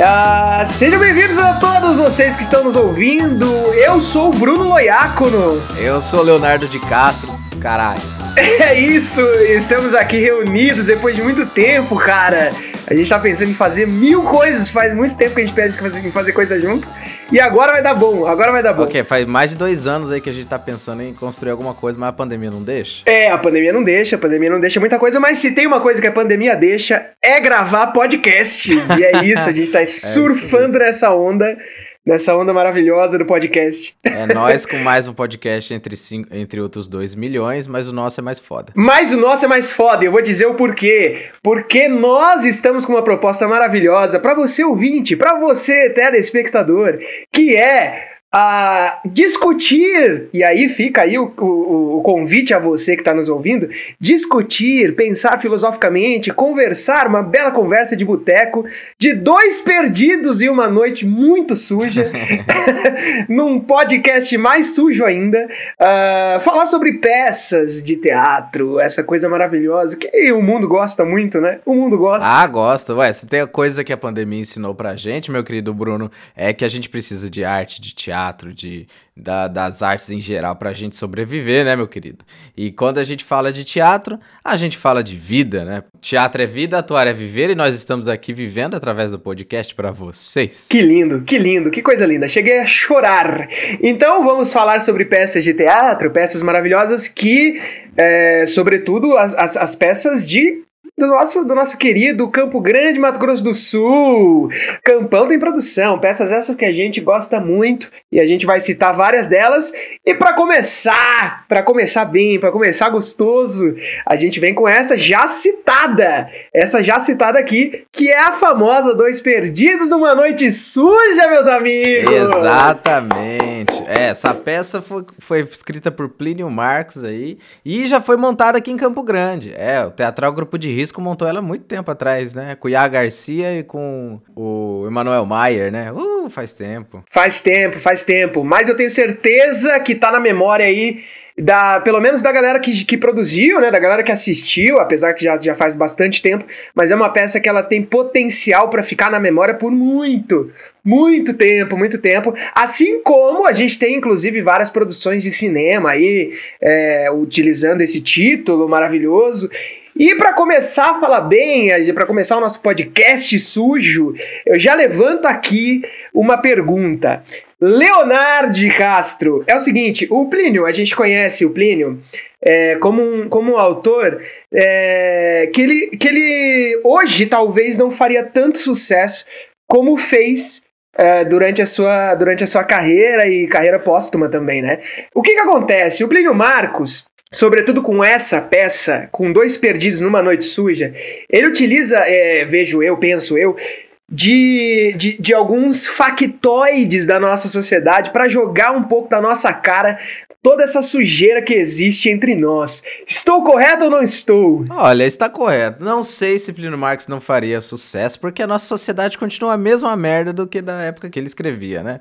Ah, sejam bem-vindos a todos vocês que estão nos ouvindo. Eu sou o Bruno Loiacono. Eu sou Leonardo de Castro, caralho. É isso, estamos aqui reunidos depois de muito tempo, cara. A gente tá pensando em fazer mil coisas, faz muito tempo que a gente pensa em fazer coisa junto. E agora vai dar bom, agora vai dar bom. Ok, faz mais de dois anos aí que a gente tá pensando em construir alguma coisa, mas a pandemia não deixa? É, a pandemia não deixa, a pandemia não deixa muita coisa, mas se tem uma coisa que a pandemia deixa, é gravar podcasts. E é isso, a gente tá é surfando nessa onda nessa onda maravilhosa do podcast. É nós com mais um podcast entre, cinco, entre outros 2 milhões, mas o nosso é mais foda. Mas o nosso é mais foda, eu vou dizer o porquê. Porque nós estamos com uma proposta maravilhosa para você ouvinte, para você telespectador, que é a discutir, e aí fica aí o, o, o convite a você que está nos ouvindo, discutir, pensar filosoficamente, conversar, uma bela conversa de boteco, de dois perdidos e uma noite muito suja, num podcast mais sujo ainda, uh, falar sobre peças de teatro, essa coisa maravilhosa que o mundo gosta muito, né? O mundo gosta. Ah, gosta. Ué, se tem a coisa que a pandemia ensinou pra gente, meu querido Bruno, é que a gente precisa de arte, de teatro, teatro, de, da, das artes em geral para a gente sobreviver, né, meu querido? E quando a gente fala de teatro, a gente fala de vida, né? Teatro é vida, atuar é viver e nós estamos aqui vivendo através do podcast para vocês. Que lindo, que lindo, que coisa linda. Cheguei a chorar. Então vamos falar sobre peças de teatro, peças maravilhosas que, é, sobretudo, as, as, as peças de do nosso, do nosso querido Campo Grande, Mato Grosso do Sul. Campão tem produção, peças essas que a gente gosta muito e a gente vai citar várias delas. E para começar, para começar bem, para começar gostoso, a gente vem com essa já citada, essa já citada aqui, que é a famosa Dois Perdidos numa Noite Suja, meus amigos. Exatamente. É, essa peça foi, foi escrita por Plínio Marcos aí e já foi montada aqui em Campo Grande. É, o Teatral Grupo de Risco Disco montou ela muito tempo atrás, né? Com o Iá Garcia e com o Emanuel Maier, né? Uh, faz tempo. Faz tempo, faz tempo. Mas eu tenho certeza que tá na memória aí da, pelo menos da galera que, que produziu, né, da galera que assistiu, apesar que já, já faz bastante tempo, mas é uma peça que ela tem potencial para ficar na memória por muito, muito tempo, muito tempo. Assim como a gente tem, inclusive, várias produções de cinema aí, é, utilizando esse título maravilhoso. E para começar a falar bem, para começar o nosso podcast sujo, eu já levanto aqui uma pergunta. Leonardo Castro, é o seguinte, o Plínio, a gente conhece o Plínio é, como, um, como um autor é, que, ele, que ele hoje talvez não faria tanto sucesso como fez é, durante, a sua, durante a sua carreira e carreira póstuma também, né? O que que acontece? O Plínio Marcos, sobretudo com essa peça, com dois perdidos numa noite suja, ele utiliza, é, vejo eu, penso eu, de, de, de, alguns factoides da nossa sociedade para jogar um pouco da nossa cara toda essa sujeira que existe entre nós. Estou correto ou não estou? Olha, está correto. Não sei se Plínio Marx não faria sucesso, porque a nossa sociedade continua a mesma merda do que da época que ele escrevia, né?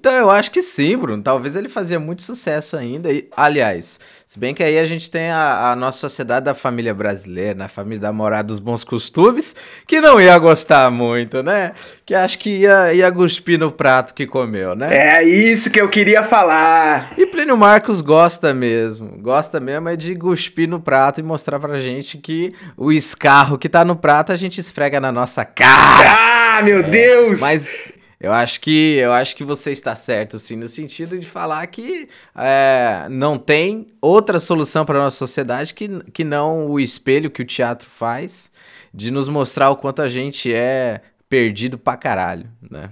Então eu acho que sim, Bruno. Talvez ele fazia muito sucesso ainda. E, aliás, se bem que aí a gente tem a, a nossa sociedade da família brasileira, né? a família da morada dos bons costumes, que não ia gostar muito, né? Que acho que ia, ia cuspir no prato que comeu, né? É isso que eu queria falar. E Plínio Marcos gosta mesmo. Gosta mesmo é de cuspir no prato e mostrar pra gente que o escarro que tá no prato a gente esfrega na nossa cara. Ah, meu é, Deus! Mas eu acho que eu acho que você está certo, sim, no sentido de falar que é, não tem outra solução para nossa sociedade que, que não o espelho que o teatro faz de nos mostrar o quanto a gente é perdido pra caralho, né?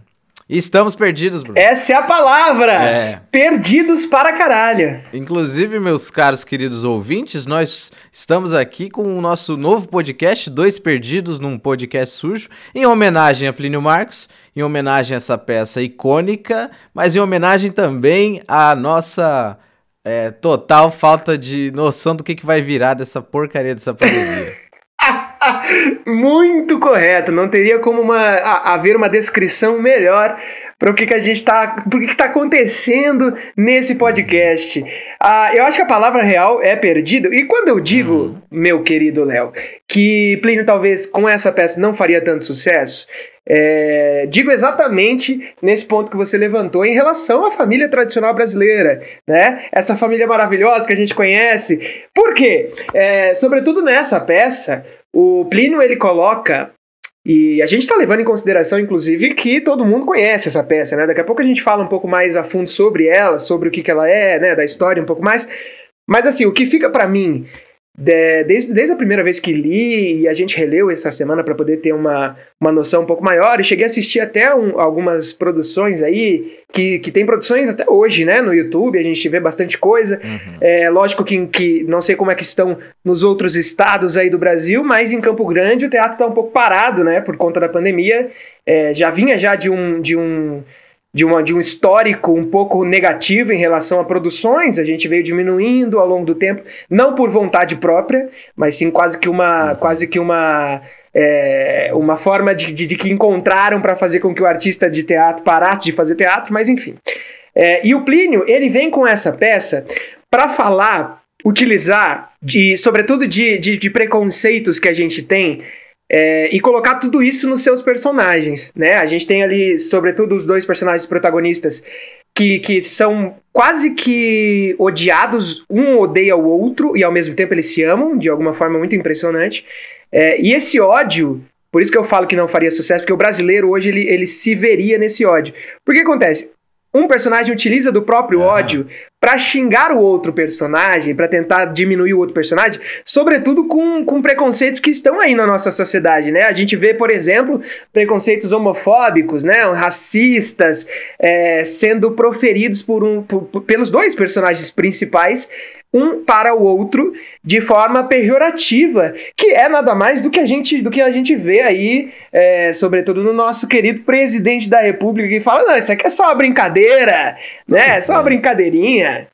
Estamos perdidos, Bruno. Essa é a palavra! É. Perdidos para caralho. Inclusive, meus caros queridos ouvintes, nós estamos aqui com o nosso novo podcast, Dois Perdidos num Podcast Sujo, em homenagem a Plínio Marcos, em homenagem a essa peça icônica, mas em homenagem também à nossa é, total falta de noção do que, que vai virar dessa porcaria dessa pandemia. Muito correto. Não teria como uma, a, haver uma descrição melhor para o que, que a gente está. Por que está acontecendo nesse podcast. Ah, eu acho que a palavra real é perdido. E quando eu digo, uhum. meu querido Léo, que Plínio talvez com essa peça não faria tanto sucesso, é, digo exatamente nesse ponto que você levantou em relação à família tradicional brasileira, né? Essa família maravilhosa que a gente conhece. Por quê? É, sobretudo nessa peça, o Plínio ele coloca e a gente está levando em consideração, inclusive, que todo mundo conhece essa peça, né? Daqui a pouco a gente fala um pouco mais a fundo sobre ela, sobre o que, que ela é, né? Da história um pouco mais. Mas assim, o que fica para mim de, desde, desde a primeira vez que li e a gente releu essa semana para poder ter uma, uma noção um pouco maior, e cheguei a assistir até um, algumas produções aí, que, que tem produções até hoje, né, no YouTube, a gente vê bastante coisa. Uhum. É lógico que, que não sei como é que estão nos outros estados aí do Brasil, mas em Campo Grande o teatro está um pouco parado, né, por conta da pandemia. É, já vinha já de um. De um de, uma, de um histórico um pouco negativo em relação a produções, a gente veio diminuindo ao longo do tempo, não por vontade própria, mas sim quase que uma, uhum. quase que uma, é, uma forma de, de, de que encontraram para fazer com que o artista de teatro parasse de fazer teatro, mas enfim. É, e o Plínio, ele vem com essa peça para falar, utilizar, de, sobretudo de, de, de preconceitos que a gente tem é, e colocar tudo isso nos seus personagens, né? A gente tem ali, sobretudo, os dois personagens protagonistas que, que são quase que odiados, um odeia o outro e ao mesmo tempo eles se amam de alguma forma muito impressionante. É, e esse ódio, por isso que eu falo que não faria sucesso, porque o brasileiro hoje ele, ele se veria nesse ódio. Por que acontece? Um personagem utiliza do próprio uhum. ódio para xingar o outro personagem, para tentar diminuir o outro personagem, sobretudo com, com preconceitos que estão aí na nossa sociedade, né? A gente vê, por exemplo, preconceitos homofóbicos, né? Racistas é, sendo proferidos por um, por, pelos dois personagens principais um para o outro de forma pejorativa, que é nada mais do que a gente, do que a gente vê aí, é, sobretudo no nosso querido presidente da República, que fala: não, isso aqui é só uma brincadeira, né? É só uma brincadeirinha.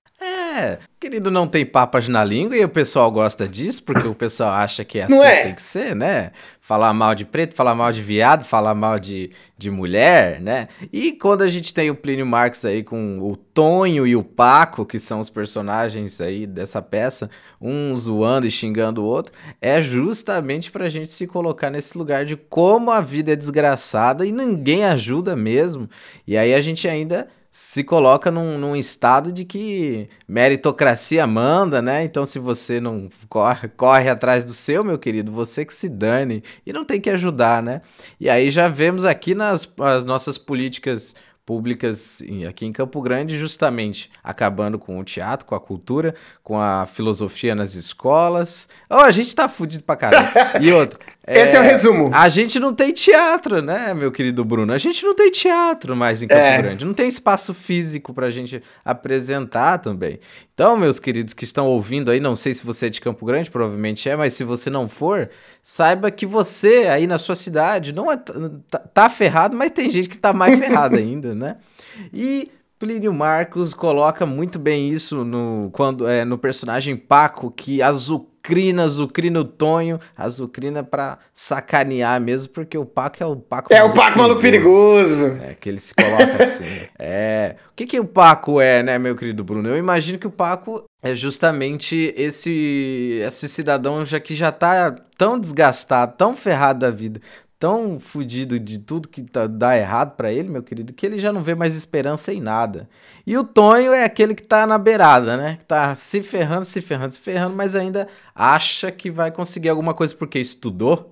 É, querido, não tem papas na língua e o pessoal gosta disso, porque o pessoal acha que é assim é? tem que ser, né? Falar mal de preto, falar mal de viado, falar mal de, de mulher, né? E quando a gente tem o Plínio Marx aí com o Tonho e o Paco, que são os personagens aí dessa peça, um zoando e xingando o outro, é justamente pra gente se colocar nesse lugar de como a vida é desgraçada e ninguém ajuda mesmo. E aí a gente ainda se coloca num, num, estado de que meritocracia manda, né? Então, se você não corre, corre atrás do seu, meu querido, você que se dane e não tem que ajudar, né? E aí já vemos aqui nas as nossas políticas públicas aqui em Campo Grande, justamente acabando com o teatro, com a cultura, com a filosofia nas escolas. Oh, a gente tá fudido pra caralho. E outro. Esse é, é, o resumo. A gente não tem teatro, né, meu querido Bruno? A gente não tem teatro mais em Campo é. Grande. Não tem espaço físico pra gente apresentar também. Então, meus queridos que estão ouvindo aí, não sei se você é de Campo Grande, provavelmente é, mas se você não for, saiba que você aí na sua cidade não é, tá, tá ferrado, mas tem gente que tá mais ferrada ainda, né? E Plínio Marcos coloca muito bem isso no, quando, é, no personagem Paco, que azucrina, azucrina o Tonho, azucrina pra sacanear mesmo, porque o Paco é o Paco É o Paco maluco perigoso. É, que ele se coloca assim. é. O que que o Paco é, né, meu querido Bruno? Eu imagino que o Paco é justamente esse esse cidadão já que já tá tão desgastado, tão ferrado da vida, tão fudido de tudo que tá, dá errado para ele, meu querido, que ele já não vê mais esperança em nada. E o Tonho é aquele que tá na beirada, né? Que tá se ferrando, se ferrando, se ferrando, mas ainda acha que vai conseguir alguma coisa porque estudou,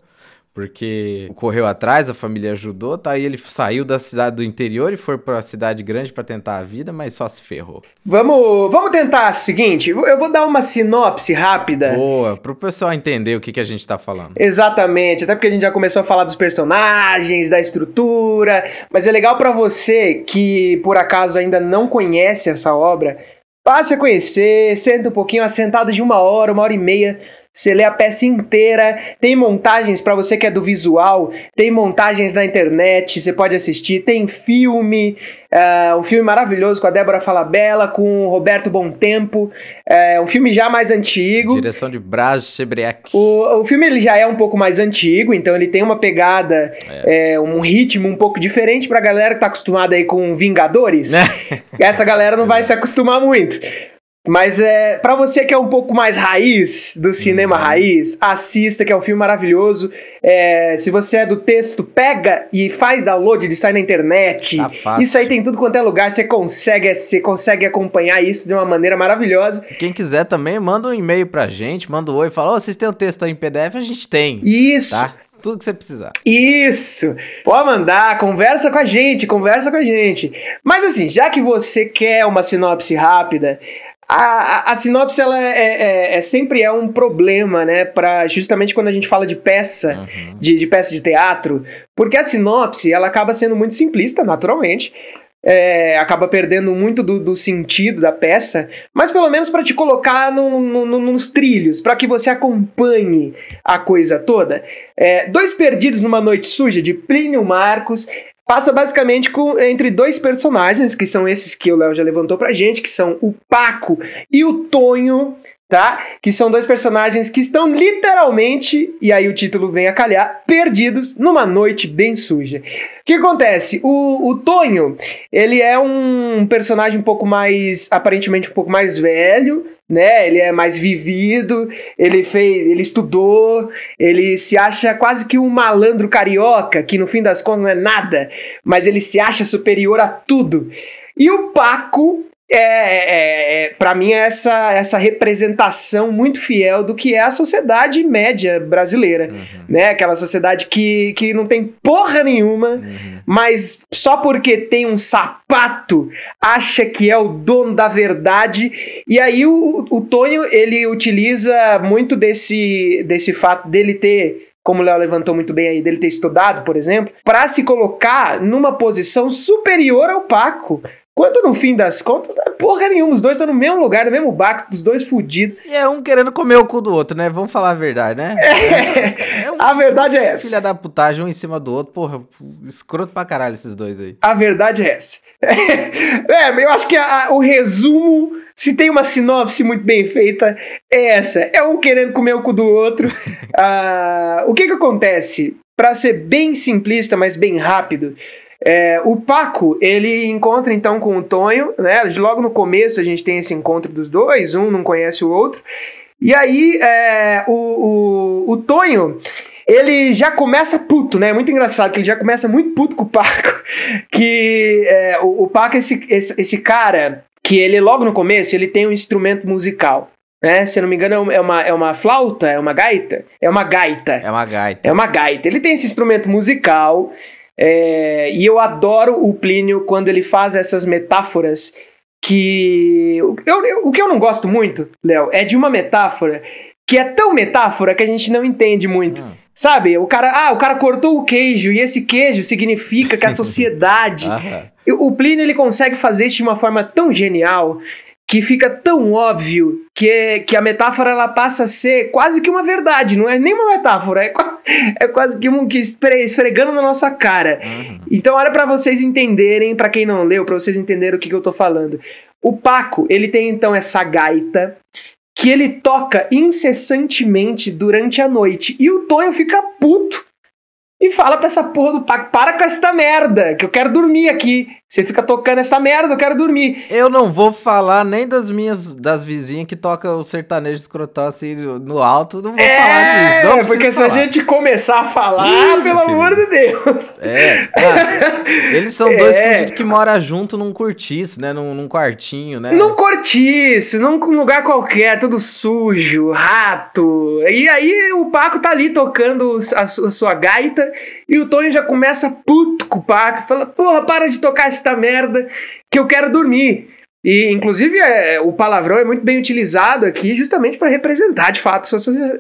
porque correu atrás, a família ajudou, tá? E ele saiu da cidade do interior e foi para a cidade grande para tentar a vida, mas só se ferrou. Vamos, vamos tentar o seguinte, eu vou dar uma sinopse rápida. Boa, pro pessoal entender o que, que a gente tá falando. Exatamente, até porque a gente já começou a falar dos personagens, da estrutura, mas é legal para você que por acaso ainda não conhece essa obra, passe a conhecer, senta um pouquinho, assentada de uma hora, uma hora e meia, você lê a peça inteira, tem montagens para você que é do visual, tem montagens na internet, você pode assistir, tem filme, uh, um filme maravilhoso com a Débora Falabella, com o Roberto Tempo, uh, um filme já mais antigo. Direção de Braz Chebriac. O, o filme ele já é um pouco mais antigo, então ele tem uma pegada, é. É, um ritmo um pouco diferente pra galera que tá acostumada aí com Vingadores. Essa galera não vai se acostumar muito. Mas é para você que é um pouco mais raiz do cinema uhum. raiz, assista que é um filme maravilhoso. É, se você é do texto, pega e faz download de sai na internet. Tá isso aí tem tudo quanto é lugar. Você consegue, você consegue acompanhar isso de uma maneira maravilhosa. Quem quiser também manda um e-mail pra gente, manda um oi, fala: oh, vocês têm o um texto aí em PDF? A gente tem. Isso. Tá? tudo que você precisar. Isso! Pode mandar, conversa com a gente, conversa com a gente. Mas assim, já que você quer uma sinopse rápida, a, a, a, sinopse ela é, é, é, sempre é um problema, né? Pra, justamente quando a gente fala de peça, uhum. de, de peça de teatro, porque a sinopse ela acaba sendo muito simplista, naturalmente. É, acaba perdendo muito do, do, sentido da peça, mas pelo menos para te colocar no, no, no, nos trilhos, para que você acompanhe a coisa toda. É, Dois Perdidos numa Noite Suja, de Plínio Marcos, passa basicamente com, entre dois personagens, que são esses que o Léo já levantou pra gente, que são o Paco e o Tonho, tá? Que são dois personagens que estão literalmente, e aí o título vem a calhar, perdidos numa noite bem suja. O que acontece? O, o Tonho, ele é um personagem um pouco mais, aparentemente um pouco mais velho, né? Ele é mais vivido, ele fez, ele estudou, ele se acha quase que um malandro carioca, que no fim das contas não é nada, mas ele se acha superior a tudo. E o Paco é, é, é para mim, é essa, essa representação muito fiel do que é a sociedade média brasileira. Uhum. Né? Aquela sociedade que, que não tem porra nenhuma, uhum. mas só porque tem um sapato acha que é o dono da verdade. E aí o, o Tonho ele utiliza muito desse, desse fato dele ter como o Léo levantou muito bem aí, dele ter estudado, por exemplo, para se colocar numa posição superior ao Paco. Quando no fim das contas, não é porra nenhuma, os dois estão no mesmo lugar, no mesmo barco, os dois fudidos. E é um querendo comer o cu do outro, né? Vamos falar a verdade, né? É, é um, a verdade é essa. Filha da putagem, um em cima do outro, porra, escroto pra caralho esses dois aí. A verdade é essa. É, eu acho que a, a, o resumo, se tem uma sinopse muito bem feita, é essa. É um querendo comer o cu do outro. ah, o que que acontece? Para ser bem simplista, mas bem rápido, é, o Paco, ele encontra então com o Tonho, né? Logo no começo a gente tem esse encontro dos dois, um não conhece o outro. E aí é, o, o, o Tonho, ele já começa puto, né? Muito engraçado que ele já começa muito puto com o Paco. Que é, o, o Paco, esse, esse, esse cara, que ele logo no começo, ele tem um instrumento musical. Né? Se eu não me engano, é uma, é uma flauta, é uma gaita? É uma gaita. É uma gaita. É uma gaita. Ele tem esse instrumento musical é, e eu adoro o Plínio quando ele faz essas metáforas que. Eu, eu, o que eu não gosto muito, Léo, é de uma metáfora que é tão metáfora que a gente não entende muito. Hum. Sabe? O cara, ah, o cara cortou o queijo e esse queijo significa que a sociedade. o Plínio ele consegue fazer isso de uma forma tão genial que fica tão óbvio que, que a metáfora ela passa a ser quase que uma verdade, não é nem uma metáfora, é, é quase que um que esfregando na nossa cara. Uhum. Então, olha para vocês entenderem, para quem não leu, para vocês entenderem o que, que eu tô falando. O Paco, ele tem então essa gaita que ele toca incessantemente durante a noite e o Tonho fica puto e fala pra essa porra do Paco, para com essa merda, que eu quero dormir aqui. Você fica tocando essa merda, eu quero dormir. Eu não vou falar nem das minhas, das vizinhas que tocam o sertanejo escrotão assim no alto, não vou é, falar disso. Não porque se falar. a gente começar a falar, Ih, pelo amor de Deus. É, cara, eles são é. dois fudidos que moram junto num cortiço, né, num, num quartinho, né. Num cortiço, num lugar qualquer, tudo sujo, rato. E aí o Paco tá ali tocando a sua gaita e o Tony já começa puto com o Paco, fala, porra, para de tocar essa merda que eu quero dormir. E, inclusive, é, o palavrão é muito bem utilizado aqui justamente para representar, de fato,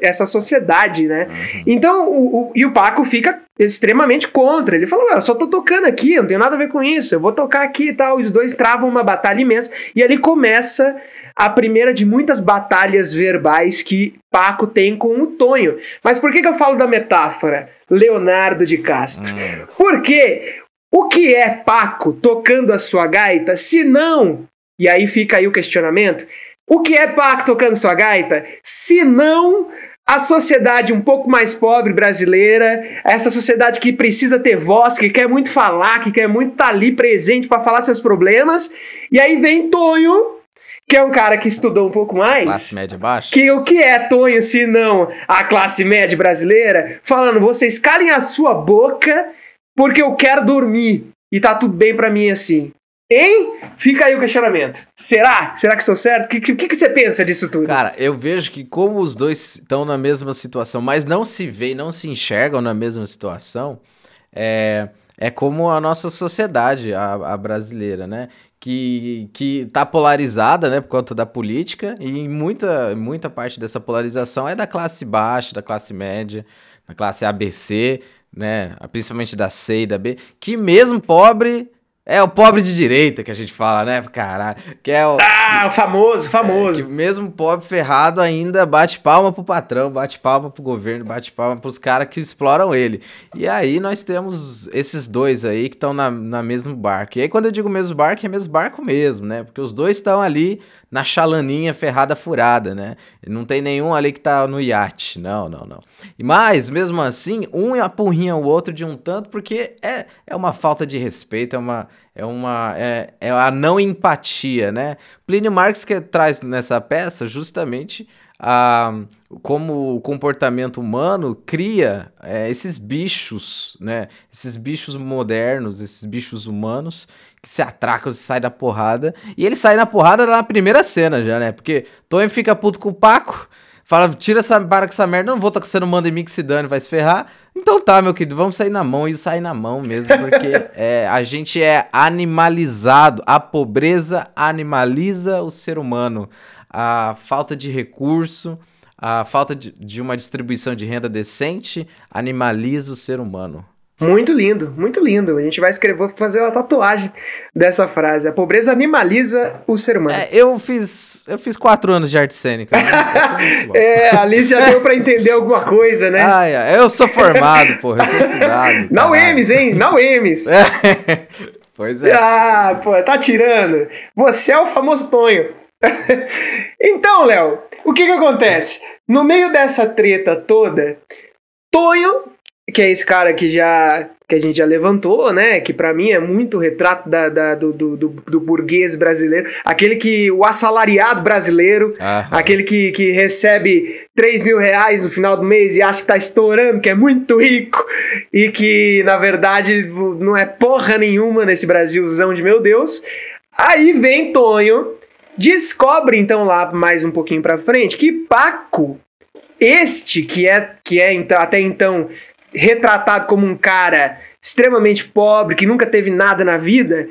essa sociedade, né? Uhum. Então, o, o, e o Paco fica extremamente contra. Ele falou: Eu só tô tocando aqui, não tenho nada a ver com isso, eu vou tocar aqui e tal. Os dois travam uma batalha imensa. E ali começa a primeira de muitas batalhas verbais que Paco tem com o Tonho. Mas por que, que eu falo da metáfora? Leonardo de Castro. Hum. Porque o que é Paco tocando a sua gaita, se não e aí fica aí o questionamento. O que é Paco tocando sua gaita? Se não a sociedade um pouco mais pobre brasileira, essa sociedade que precisa ter voz, que quer muito falar, que quer muito estar tá ali presente para falar seus problemas. E aí vem Tonho, que é um cara que estudou um pouco mais. Classe média baixa. Que o que é Tonho se não a classe média brasileira, falando: vocês calem a sua boca porque eu quero dormir e tá tudo bem para mim assim. Hein? Fica aí o questionamento. Será? Será que sou certo? O que, que, que, você pensa disso tudo? Cara, eu vejo que como os dois estão na mesma situação, mas não se veem, não se enxergam na mesma situação, é, é como a nossa sociedade, a, a brasileira, né? Que, que tá polarizada, né, por conta da política, e muita, muita parte dessa polarização é da classe baixa, da classe média, da classe ABC, né, principalmente da C e da B, que mesmo pobre é o pobre de direita que a gente fala, né? Caralho. Que é o. Ah, o famoso, famoso. É, mesmo pobre ferrado ainda bate palma pro patrão, bate palma pro governo, bate palma pros caras que exploram ele. E aí nós temos esses dois aí que estão na, na mesmo barco. E aí quando eu digo mesmo barco, é mesmo barco mesmo, né? Porque os dois estão ali na chalaninha ferrada furada, né? Não tem nenhum ali que tá no iate. Não, não, não. Mas, mesmo assim, um apurrinha o outro de um tanto, porque é, é uma falta de respeito, é uma. É uma. É, é a não empatia, né? Plínio Marx que traz nessa peça justamente a, como o comportamento humano cria é, esses bichos, né? Esses bichos modernos, esses bichos humanos que se atracam, se saem da porrada. E ele sai na porrada na primeira cena já, né? Porque Tony fica puto com o Paco, fala, tira essa, para com essa merda, não vou, tá, você não manda em mim que se dane, vai se ferrar. Então tá, meu querido, vamos sair na mão. E sair na mão mesmo, porque é, a gente é animalizado. A pobreza animaliza o ser humano. A falta de recurso, a falta de, de uma distribuição de renda decente animaliza o ser humano. Muito lindo, muito lindo. A gente vai escrever, vou fazer uma tatuagem dessa frase. A pobreza animaliza o ser humano. É, eu fiz, eu fiz quatro anos de arte cênica. Né? é, a Liz já deu pra entender alguma coisa, né? Ah, é. eu sou formado, porra, eu sou estudado. Não Emes, hein? Não Emes. É. Pois é. Ah, pô, tá tirando. Você é o famoso Tonho. então, Léo, o que que acontece? No meio dessa treta toda, Tonho que é esse cara que já que a gente já levantou, né? Que para mim é muito retrato da, da do, do, do, burguês brasileiro, aquele que o assalariado brasileiro, aquele que, que recebe 3 mil reais no final do mês e acha que tá estourando, que é muito rico e que na verdade não é porra nenhuma nesse Brasilzão de meu Deus. Aí vem Tonho, descobre então lá mais um pouquinho para frente que Paco este que é que é então, até então retratado como um cara extremamente pobre, que nunca teve nada na vida,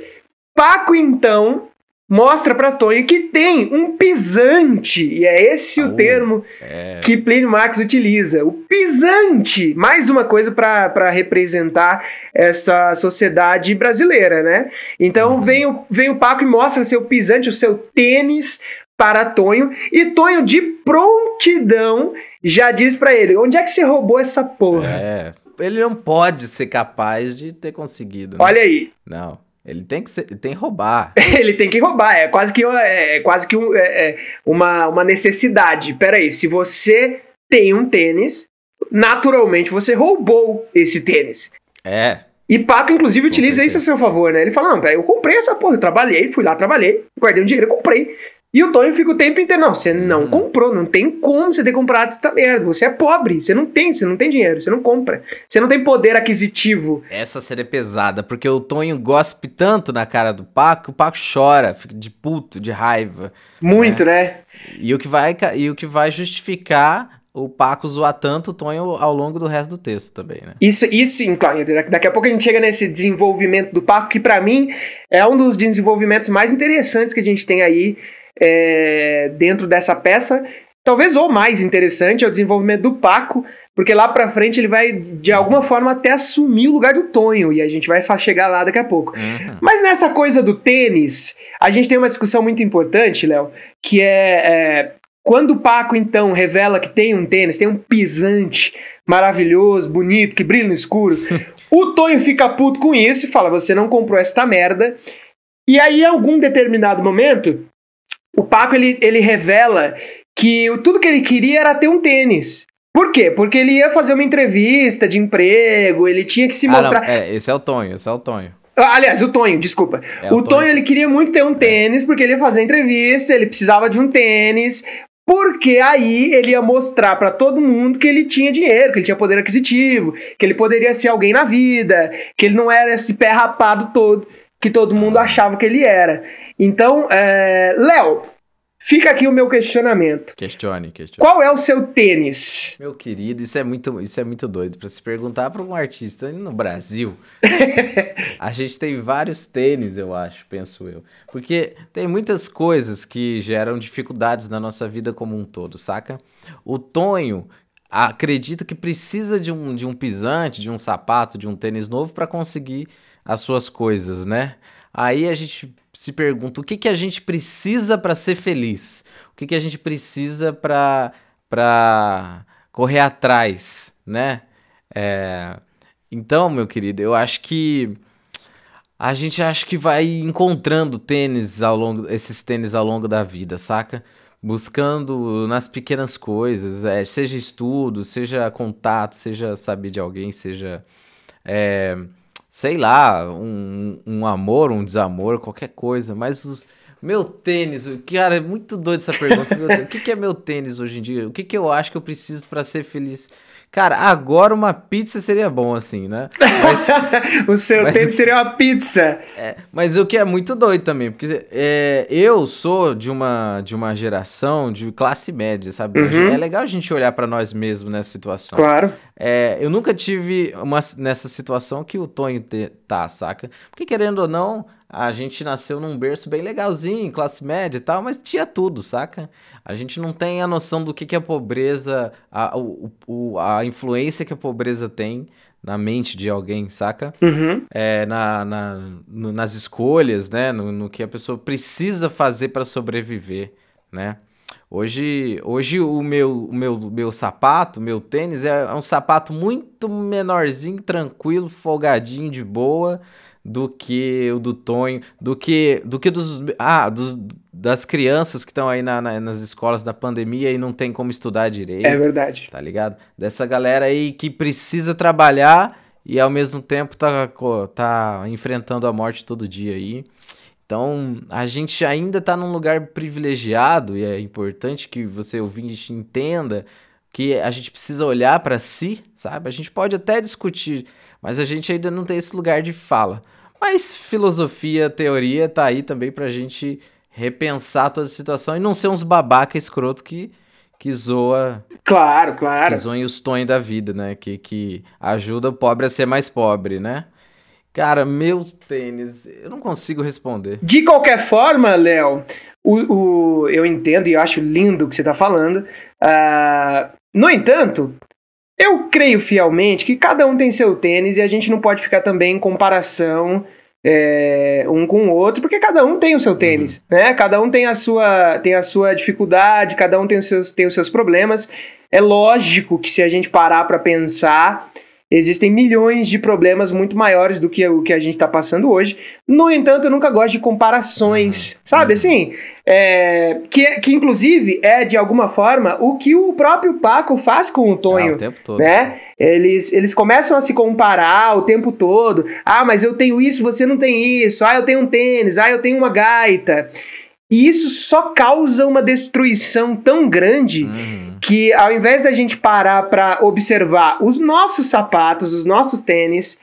Paco então mostra para Tonho que tem um pisante, e é esse o termo é. que Plínio Marx utiliza, o pisante, mais uma coisa para representar essa sociedade brasileira, né? Então uhum. vem, o, vem o Paco e mostra seu pisante, o seu tênis para Tonho, e Tonho de prontidão já diz para ele: onde é que você roubou essa porra? É. Ele não pode ser capaz de ter conseguido. Né? Olha aí. Não. Ele tem que, ser, tem que roubar. ele tem que roubar. É quase que, é, é quase que um, é, é uma, uma necessidade. Peraí, se você tem um tênis, naturalmente você roubou esse tênis. É. E Paco, inclusive, utiliza isso a seu favor, né? Ele fala: não, peraí, eu comprei essa porra, eu trabalhei, fui lá, trabalhei, guardei um dinheiro, comprei. E o Tonho fica o tempo inteiro, não, você não hum. comprou, não tem como você ter comprado essa merda. Você é pobre, você não tem, você não tem dinheiro, você não compra. Você não tem poder aquisitivo. Essa seria pesada, porque o Tonho gospe tanto na cara do Paco, o Paco chora, fica de puto, de raiva. Muito, né? né? E o que vai, e o que vai justificar o Paco zoar tanto o Tonho ao longo do resto do texto também, né? Isso, isso, então, daqui a pouco a gente chega nesse desenvolvimento do Paco, que para mim é um dos desenvolvimentos mais interessantes que a gente tem aí é, dentro dessa peça. Talvez o mais interessante é o desenvolvimento do Paco, porque lá pra frente ele vai, de alguma forma, até assumir o lugar do Tonho, e a gente vai chegar lá daqui a pouco. Uhum. Mas nessa coisa do tênis, a gente tem uma discussão muito importante, Léo, que é, é quando o Paco, então, revela que tem um tênis, tem um pisante maravilhoso, bonito, que brilha no escuro, o Tonho fica puto com isso e fala: Você não comprou esta merda. E aí, em algum determinado momento, o Paco ele, ele revela que tudo que ele queria era ter um tênis. Por quê? Porque ele ia fazer uma entrevista de emprego, ele tinha que se mostrar. Ah, não, é, esse é o Tonho, esse é o Tonho. Ah, aliás, o Tonho, desculpa. É, o, o Tonho. Tonho ele queria muito ter um tênis, porque ele ia fazer entrevista, ele precisava de um tênis, porque aí ele ia mostrar para todo mundo que ele tinha dinheiro, que ele tinha poder aquisitivo, que ele poderia ser alguém na vida, que ele não era esse pé rapado todo que todo mundo achava que ele era. Então, é... Léo, Fica aqui o meu questionamento. Questione, questione. Qual é o seu tênis? Meu querido, isso é muito, isso é muito doido. Para se perguntar para um artista no Brasil, a gente tem vários tênis, eu acho, penso eu. Porque tem muitas coisas que geram dificuldades na nossa vida como um todo, saca? O Tonho acredita que precisa de um, de um pisante, de um sapato, de um tênis novo para conseguir as suas coisas, né? Aí a gente se pergunta o que, que a gente precisa para ser feliz, o que, que a gente precisa para correr atrás, né? É, então, meu querido, eu acho que a gente acha que vai encontrando tênis ao longo, esses tênis ao longo da vida, saca? Buscando nas pequenas coisas, é, seja estudo, seja contato, seja saber de alguém, seja é, sei lá, um, um amor, um desamor, qualquer coisa. Mas os, meu tênis, cara, é muito doido essa pergunta. o que, que é meu tênis hoje em dia? O que, que eu acho que eu preciso para ser feliz? Cara, agora uma pizza seria bom, assim, né? Mas, o seu mas, tênis seria uma pizza. É, mas o que é muito doido também, porque é, eu sou de uma, de uma geração de classe média, sabe? Uhum. É legal a gente olhar para nós mesmos nessa situação. Claro. É, eu nunca tive uma, nessa situação que o Tonho te, tá, saca? Porque querendo ou não, a gente nasceu num berço bem legalzinho, classe média e tal, mas tinha tudo, saca? A gente não tem a noção do que, que a pobreza, a, o, o, a influência que a pobreza tem na mente de alguém, saca? Uhum. É, na, na no, nas escolhas, né? No, no, que a pessoa precisa fazer para sobreviver, né? Hoje, hoje o meu, o meu, meu sapato, meu tênis é, é um sapato muito menorzinho, tranquilo, folgadinho, de boa, do que o do Tonho, do que do que dos ah, dos, das crianças que estão aí na, na, nas escolas da pandemia e não tem como estudar direito. É verdade. Tá ligado? Dessa galera aí que precisa trabalhar e ao mesmo tempo tá, tá enfrentando a morte todo dia aí. Então, a gente ainda tá num lugar privilegiado e é importante que você ouvinte entenda que a gente precisa olhar para si, sabe? A gente pode até discutir mas a gente ainda não tem esse lugar de fala. Mas filosofia, teoria tá aí também pra gente repensar toda a situação e não ser uns babaca escroto que, que zoa. Claro, claro. Que zoam os tonhos da vida, né? Que, que ajuda o pobre a ser mais pobre, né? Cara, meu tênis, eu não consigo responder. De qualquer forma, Léo, o, o, eu entendo e acho lindo o que você tá falando. Uh, no entanto, eu creio fielmente que cada um tem seu tênis e a gente não pode ficar também em comparação é, um com o outro, porque cada um tem o seu tênis, uhum. né? Cada um tem a sua, tem a sua dificuldade, cada um tem os seus, tem os seus problemas. É lógico que se a gente parar para pensar, Existem milhões de problemas muito maiores do que o que a gente está passando hoje. No entanto, eu nunca gosto de comparações, uhum. sabe assim? É, que, que inclusive é de alguma forma o que o próprio Paco faz com o Tonho. Ah, o tempo todo. Né? Eles, eles começam a se comparar o tempo todo. Ah, mas eu tenho isso, você não tem isso. Ah, eu tenho um tênis. Ah, eu tenho uma gaita. E isso só causa uma destruição tão grande uhum. Que, ao invés da gente parar para observar os nossos sapatos, os nossos tênis,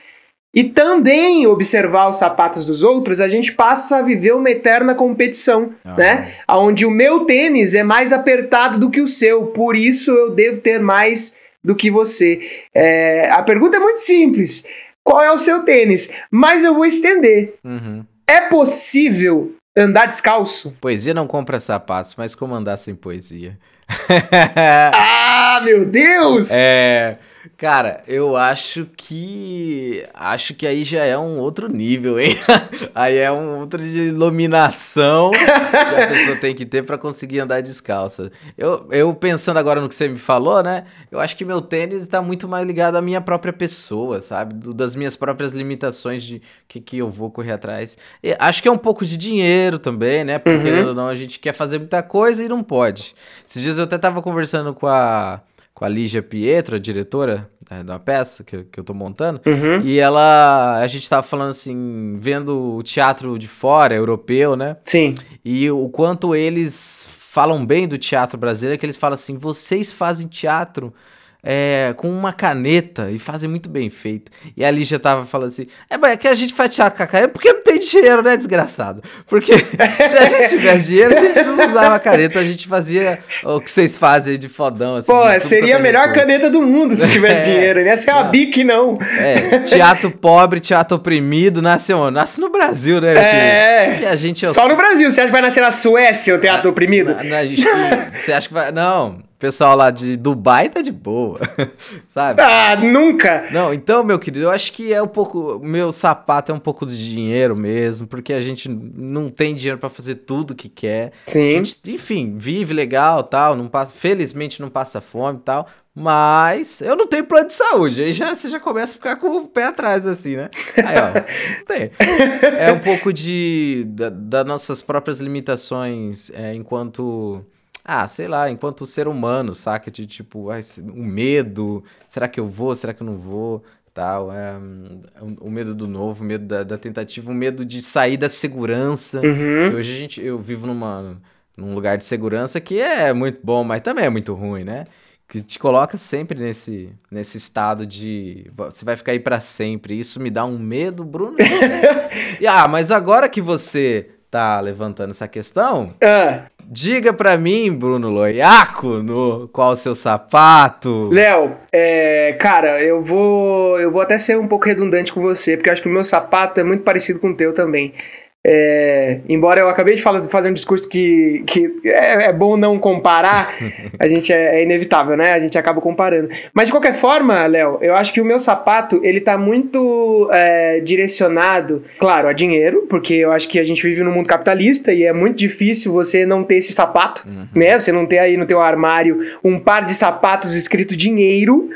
e também observar os sapatos dos outros, a gente passa a viver uma eterna competição, uhum. né? Onde o meu tênis é mais apertado do que o seu, por isso eu devo ter mais do que você. É, a pergunta é muito simples: qual é o seu tênis? Mas eu vou estender. Uhum. É possível andar descalço? Poesia não compra sapatos, mas como andar sem poesia? ah, meu Deus! É. Cara, eu acho que. Acho que aí já é um outro nível, hein? aí é um outro de iluminação que a pessoa tem que ter para conseguir andar descalça. Eu, eu pensando agora no que você me falou, né? Eu acho que meu tênis está muito mais ligado à minha própria pessoa, sabe? Do, das minhas próprias limitações de que, que eu vou correr atrás. E acho que é um pouco de dinheiro também, né? Porque, uhum. não, a gente quer fazer muita coisa e não pode. Esses dias eu até tava conversando com a com a Lígia Pietro, a diretora é, da peça que, que eu tô montando, uhum. e ela, a gente tava falando assim, vendo o teatro de fora, europeu, né? Sim. E o quanto eles falam bem do teatro brasileiro, é que eles falam assim, vocês fazem teatro é, com uma caneta e fazem muito bem feito. E a Lígia tava falando assim: é, é que a gente faz teatro com a caneta porque não tem dinheiro, né, desgraçado? Porque se a gente tivesse dinheiro, a gente não usava a caneta, a gente fazia o que vocês fazem de fodão. Assim, Pô, de seria a melhor coisa. caneta do mundo se tivesse é, dinheiro. Não ia ser uma bique, não. É, teatro pobre, teatro oprimido, nasce onde? Nasce no Brasil, né? É. Porque a gente, Só no Brasil. Você acha que vai nascer na Suécia o teatro oprimido? Na, na, você acha que vai. Não pessoal lá de Dubai tá de boa, sabe? Ah, nunca! Não, então, meu querido, eu acho que é um pouco. Meu sapato é um pouco de dinheiro mesmo, porque a gente não tem dinheiro para fazer tudo que quer. Sim. Gente, enfim, vive legal tal, não passa, felizmente não passa fome e tal. Mas eu não tenho plano de saúde. Aí já, você já começa a ficar com o pé atrás, assim, né? Aí, ó, tem. É um pouco de. das da nossas próprias limitações é, enquanto ah, sei lá, enquanto ser humano, saca? De tipo, ai, o medo, será que eu vou, será que eu não vou, tal. É, um, o medo do novo, o medo da, da, tentativa, o medo de sair da segurança. Uhum. Hoje a gente, eu vivo numa, num lugar de segurança que é muito bom, mas também é muito ruim, né? Que te coloca sempre nesse, nesse estado de você vai ficar aí para sempre. Isso me dá um medo, Bruno. e, ah, mas agora que você tá levantando essa questão, ah. Diga para mim, Bruno Loiaco, no qual o seu sapato. Léo, é, cara, eu vou eu vou até ser um pouco redundante com você, porque eu acho que o meu sapato é muito parecido com o teu também. É, embora eu acabei de falar, fazer um discurso que, que é, é bom não comparar, a gente é, é, inevitável, né? A gente acaba comparando. Mas de qualquer forma, Léo, eu acho que o meu sapato ele tá muito é, direcionado, claro, a dinheiro, porque eu acho que a gente vive num mundo capitalista e é muito difícil você não ter esse sapato, uhum. né? Você não ter aí no teu armário um par de sapatos escrito dinheiro.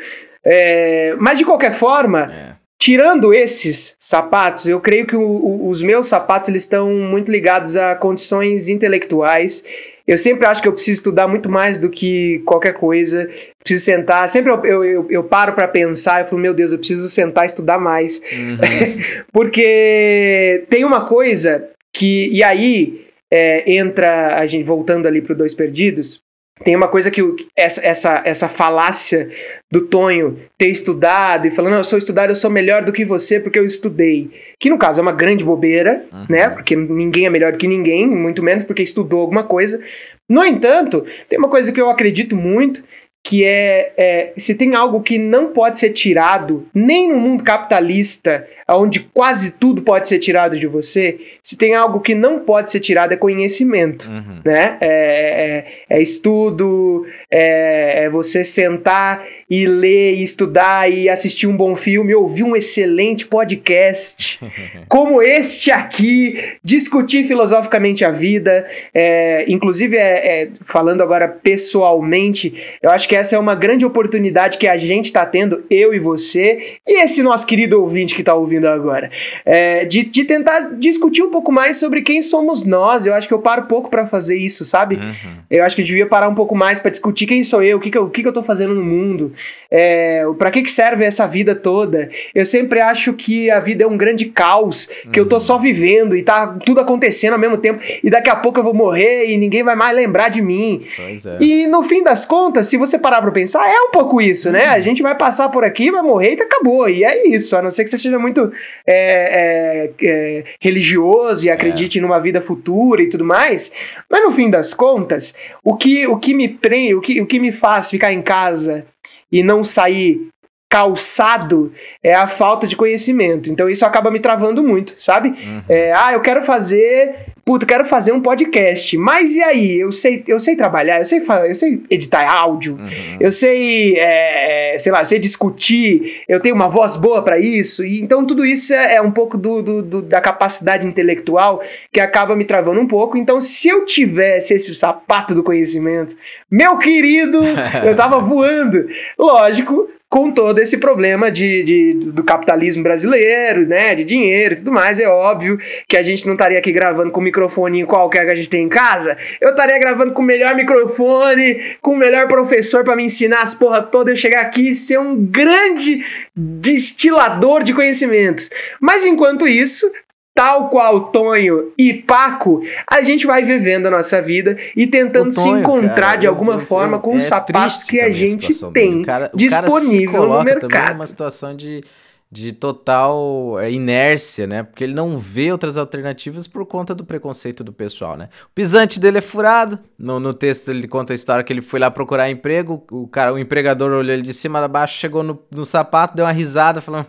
É, mas de qualquer forma, é. Tirando esses sapatos, eu creio que o, o, os meus sapatos eles estão muito ligados a condições intelectuais. Eu sempre acho que eu preciso estudar muito mais do que qualquer coisa. Preciso sentar. Sempre eu, eu, eu, eu paro para pensar e falo, meu Deus, eu preciso sentar e estudar mais. Uhum. Porque tem uma coisa que. E aí é, entra a gente voltando ali para Dois Perdidos. Tem uma coisa que essa, essa, essa falácia do Tonho ter estudado e falando, eu sou estudado, eu sou melhor do que você porque eu estudei. Que no caso é uma grande bobeira, uhum. né? Porque ninguém é melhor do que ninguém, muito menos porque estudou alguma coisa. No entanto, tem uma coisa que eu acredito muito, que é, é, se tem algo que não pode ser tirado, nem no mundo capitalista, onde quase tudo pode ser tirado de você, se tem algo que não pode ser tirado é conhecimento, uhum. né? É, é, é estudo, é, é, você sentar e ler e estudar e assistir um bom filme, ouvir um excelente podcast, como este aqui, discutir filosoficamente a vida, é, inclusive é, falando agora pessoalmente, eu acho que essa é uma grande oportunidade que a gente está tendo, eu e você, e esse nosso querido ouvinte que está ouvindo agora, é, de, de tentar discutir um pouco mais sobre quem somos nós. Eu acho que eu paro pouco para fazer isso, sabe? Uhum. Eu acho que eu devia parar um pouco mais para discutir quem sou eu, o que, que, eu, o que, que eu tô fazendo no mundo, é, para que, que serve essa vida toda. Eu sempre acho que a vida é um grande caos, que uhum. eu tô só vivendo e tá tudo acontecendo ao mesmo tempo, e daqui a pouco eu vou morrer e ninguém vai mais lembrar de mim. É. E no fim das contas, se você parar pra pensar, é um pouco isso, né? A gente vai passar por aqui, vai morrer e acabou. E é isso, a não ser que você seja muito muito é, é, é, religioso e acredite numa vida futura e tudo mais, mas no fim das contas, o que, o que me prende, o que, o que me faz ficar em casa e não sair calçado é a falta de conhecimento. Então isso acaba me travando muito, sabe? Uhum. É, ah, eu quero fazer, puta, quero fazer um podcast. Mas e aí? Eu sei, eu sei trabalhar, eu sei, eu sei editar áudio, uhum. eu sei, é, sei lá, eu sei discutir, eu tenho uma voz boa para isso. E então tudo isso é, é um pouco do, do, do, da capacidade intelectual que acaba me travando um pouco. Então se eu tivesse esse sapato do conhecimento, meu querido, eu tava voando. Lógico, com todo esse problema de, de, do capitalismo brasileiro, né, de dinheiro e tudo mais, é óbvio que a gente não estaria aqui gravando com o microfone qualquer que a gente tem em casa, eu estaria gravando com o melhor microfone, com o melhor professor para me ensinar as porra toda, eu chegar aqui e ser um grande destilador de conhecimentos. Mas enquanto isso, tal qual Tonho e Paco, a gente vai vivendo a nossa vida e tentando Tonho, se encontrar cara, de alguma forma com é os sapatos que a gente a tem cara, disponível no mercado. numa situação de, de total é, inércia, né? Porque ele não vê outras alternativas por conta do preconceito do pessoal, né? O pisante dele é furado. No, no texto ele conta a história que ele foi lá procurar emprego, o cara, o empregador olhou ele de cima a baixo, chegou no, no sapato, deu uma risada, falando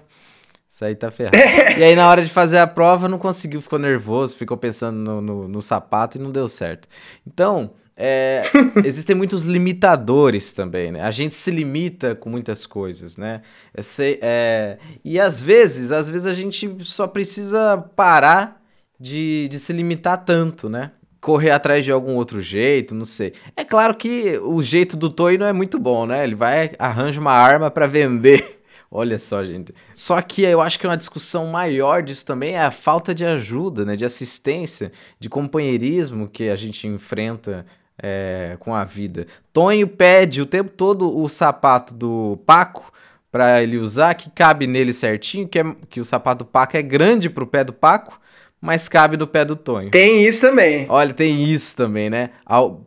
isso aí tá ferrado. e aí, na hora de fazer a prova, não conseguiu, ficou nervoso, ficou pensando no, no, no sapato e não deu certo. Então, é, existem muitos limitadores também, né? A gente se limita com muitas coisas, né? Sei, é, e às vezes, às vezes a gente só precisa parar de, de se limitar tanto, né? Correr atrás de algum outro jeito, não sei. É claro que o jeito do Toy não é muito bom, né? Ele vai, arranja uma arma para vender Olha só, gente. Só que eu acho que uma discussão maior disso também é a falta de ajuda, né? De assistência, de companheirismo que a gente enfrenta é, com a vida. Tonho pede o tempo todo o sapato do Paco para ele usar, que cabe nele certinho, que, é, que o sapato do Paco é grande pro pé do Paco, mas cabe no pé do Tonho. Tem isso também. Olha, tem isso também, né?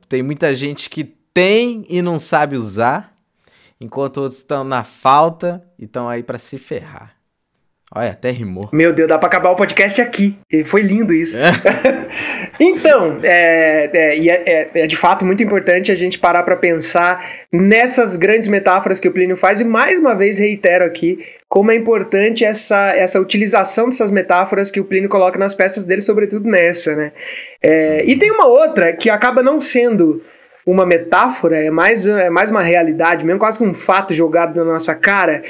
Tem muita gente que tem e não sabe usar enquanto outros estão na falta e estão aí para se ferrar. Olha, até rimou. Meu Deus, dá pra acabar o podcast aqui. Foi lindo isso. É. então, é, é, é, é, de fato muito importante a gente parar para pensar nessas grandes metáforas que o Plínio faz, e mais uma vez reitero aqui como é importante essa, essa utilização dessas metáforas que o Plínio coloca nas peças dele, sobretudo nessa, né? É, e tem uma outra que acaba não sendo uma metáfora, é mais, é mais uma realidade, mesmo quase que um fato jogado na nossa cara,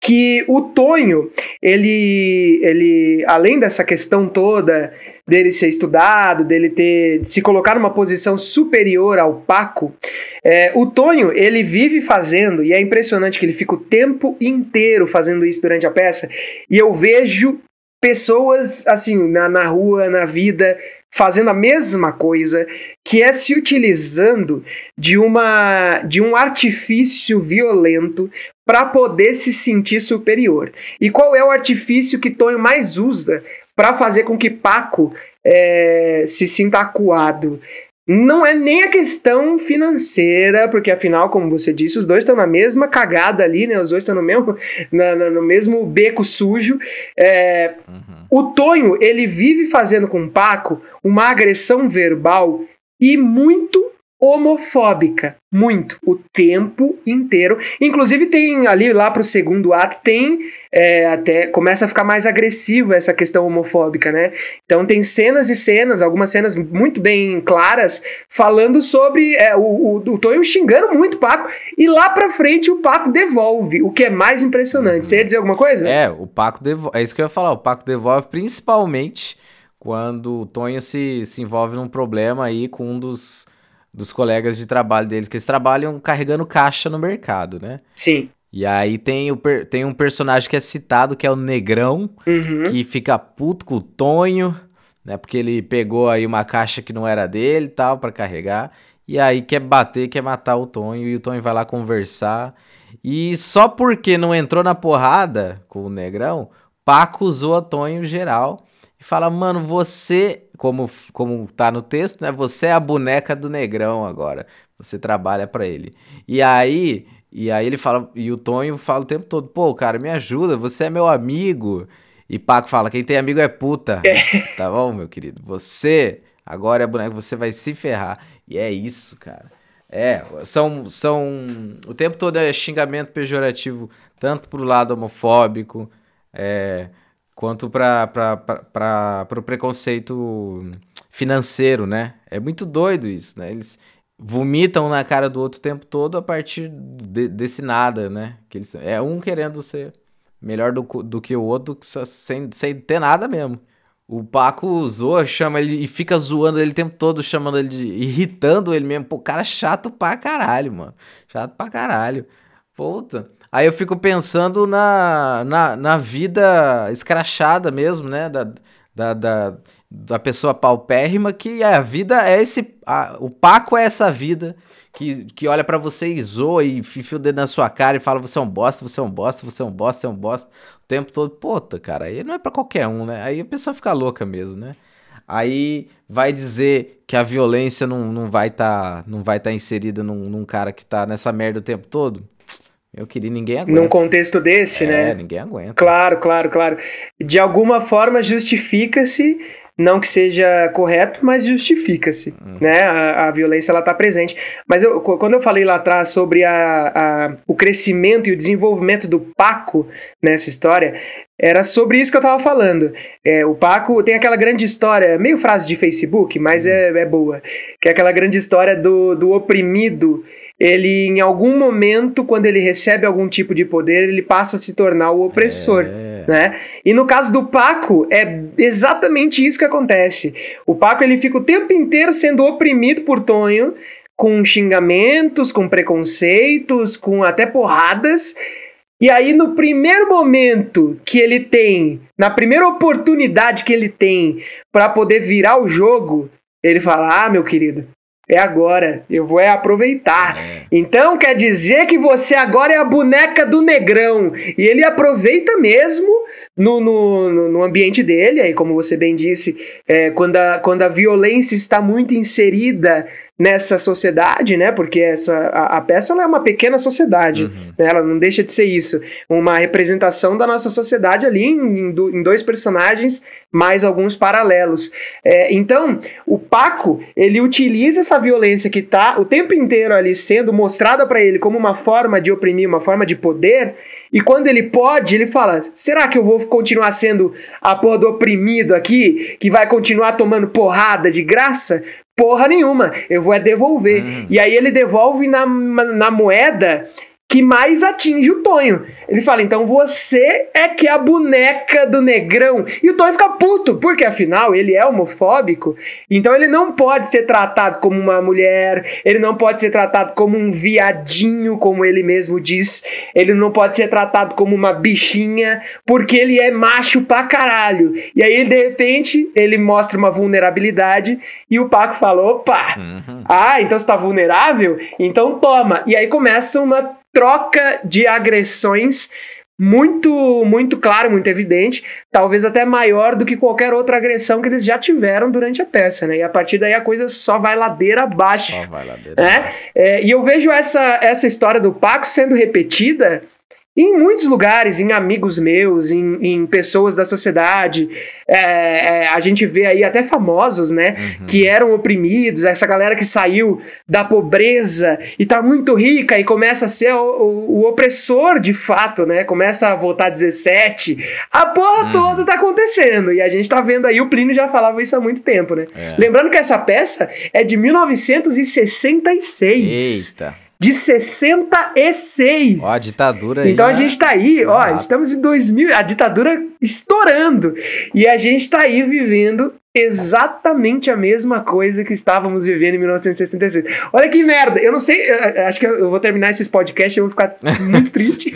que o Tonho, ele, ele além dessa questão toda dele ser estudado, dele ter de se colocar numa posição superior ao Paco, é, o Tonho ele vive fazendo e é impressionante que ele fica o tempo inteiro fazendo isso durante a peça e eu vejo pessoas assim na, na rua, na vida fazendo a mesma coisa, que é se utilizando de uma de um artifício violento para poder se sentir superior. E qual é o artifício que Tonho mais usa para fazer com que Paco é, se sinta acuado? Não é nem a questão financeira, porque afinal, como você disse, os dois estão na mesma cagada ali, né? Os dois estão no mesmo, na, na, no mesmo beco sujo. É, uhum. O Tonho, ele vive fazendo com o Paco uma agressão verbal e muito homofóbica, muito, o tempo inteiro. Inclusive tem ali lá pro segundo ato, tem é, até, começa a ficar mais agressivo essa questão homofóbica, né? Então tem cenas e cenas, algumas cenas muito bem claras, falando sobre é, o, o, o Tonho xingando muito o Paco, e lá pra frente o Paco devolve, o que é mais impressionante. Você ia dizer alguma coisa? É, o Paco devolve, é isso que eu ia falar, o Paco devolve principalmente quando o Tonho se, se envolve num problema aí com um dos dos colegas de trabalho deles, que eles trabalham carregando caixa no mercado, né? Sim. E aí tem, o tem um personagem que é citado, que é o Negrão, uhum. que fica puto com o Tonho, né? Porque ele pegou aí uma caixa que não era dele e tal, para carregar. E aí quer bater, quer matar o Tonho, e o Tonho vai lá conversar. E só porque não entrou na porrada com o Negrão, Paco usou o Tonho geral e fala, mano, você, como, como tá no texto, né? Você é a boneca do negrão agora. Você trabalha para ele. E aí, e aí ele fala, e o Tonho fala o tempo todo, pô, cara, me ajuda, você é meu amigo. E Paco fala: quem tem amigo é puta. É. Tá bom, meu querido? Você, agora é boneco, você vai se ferrar. E é isso, cara. É, são, são. O tempo todo é xingamento pejorativo, tanto pro lado homofóbico, é, quanto para o preconceito financeiro, né? É muito doido isso, né? Eles vomitam na cara do outro o tempo todo a partir de, desse nada, né? Que eles, é um querendo ser melhor do, do que o outro sem, sem ter nada mesmo. O Paco zoa, chama ele e fica zoando ele o tempo todo, chamando ele de. irritando ele mesmo. Pô, cara chato pra caralho, mano. Chato pra caralho. Puta. Aí eu fico pensando na, na, na vida escrachada mesmo, né? Da, da, da, da pessoa paupérrima, que a vida é esse. A, o Paco é essa vida que, que olha para você e zoa e enfia o dedo na sua cara e fala: você é um bosta, você é um bosta, você é um bosta, você é um bosta. O tempo todo. Puta, cara, aí não é para qualquer um, né? Aí a pessoa fica louca mesmo, né? Aí vai dizer que a violência não, não vai estar tá, não vai tá inserida num, num cara que tá nessa merda o tempo todo. Eu queria, ninguém aguenta. Num contexto desse, é, né? Ninguém aguenta. Claro, claro, claro. De alguma forma justifica-se, não que seja correto, mas justifica-se, uhum. né? A, a, violência, ela tá presente. Mas eu, quando eu falei lá atrás sobre a, a, o crescimento e o desenvolvimento do Paco nessa história, era sobre isso que eu tava falando. É, o Paco tem aquela grande história, meio frase de Facebook, mas uhum. é, é boa, que é aquela grande história do, do oprimido ele em algum momento, quando ele recebe algum tipo de poder, ele passa a se tornar o opressor, é. né? E no caso do Paco, é exatamente isso que acontece. O Paco ele fica o tempo inteiro sendo oprimido por Tonho, com xingamentos, com preconceitos, com até porradas. E aí, no primeiro momento que ele tem, na primeira oportunidade que ele tem para poder virar o jogo, ele fala: Ah, meu querido, é agora, eu vou é aproveitar. É. Então quer dizer que você agora é a boneca do negrão. E ele aproveita mesmo no, no, no ambiente dele, aí como você bem disse, é, quando, a, quando a violência está muito inserida nessa sociedade, né? Porque essa a, a peça é uma pequena sociedade, uhum. né? ela não deixa de ser isso, uma representação da nossa sociedade ali em, em dois personagens mais alguns paralelos. É, então, o Paco ele utiliza essa violência que está o tempo inteiro ali sendo mostrada para ele como uma forma de oprimir, uma forma de poder. E quando ele pode, ele fala: será que eu vou continuar sendo a porra do oprimido aqui, que vai continuar tomando porrada de graça? porra nenhuma, eu vou é devolver. Uhum. E aí ele devolve na, na moeda que mais atinge o Tonho. Ele fala, então você é que é a boneca do negrão. E o Tonho fica puto, porque afinal ele é homofóbico, então ele não pode ser tratado como uma mulher, ele não pode ser tratado como um viadinho, como ele mesmo diz, ele não pode ser tratado como uma bichinha, porque ele é macho pra caralho. E aí, de repente, ele mostra uma vulnerabilidade e o Paco fala, opa, uhum. ah, então você tá vulnerável? Então toma. E aí começa uma troca de agressões muito, muito claro, muito evidente, talvez até maior do que qualquer outra agressão que eles já tiveram durante a peça, né? E a partir daí a coisa só vai ladeira abaixo. Só vai ladeira né? abaixo. É, e eu vejo essa, essa história do Paco sendo repetida em muitos lugares, em amigos meus, em, em pessoas da sociedade. É, é, a gente vê aí até famosos, né? Uhum. Que eram oprimidos, essa galera que saiu da pobreza e tá muito rica e começa a ser o, o, o opressor de fato, né? Começa a votar 17. A porra uhum. toda tá acontecendo. E a gente tá vendo aí, o Plínio já falava isso há muito tempo, né? É. Lembrando que essa peça é de 1966. Eita de 66. Ó, a ditadura aí. Então a gente tá aí, ó, ah. estamos em 2000, a ditadura estourando. E a gente tá aí vivendo exatamente a mesma coisa que estávamos vivendo em 1966. Olha que merda, eu não sei, acho que eu vou terminar esses podcasts eu vou ficar muito triste.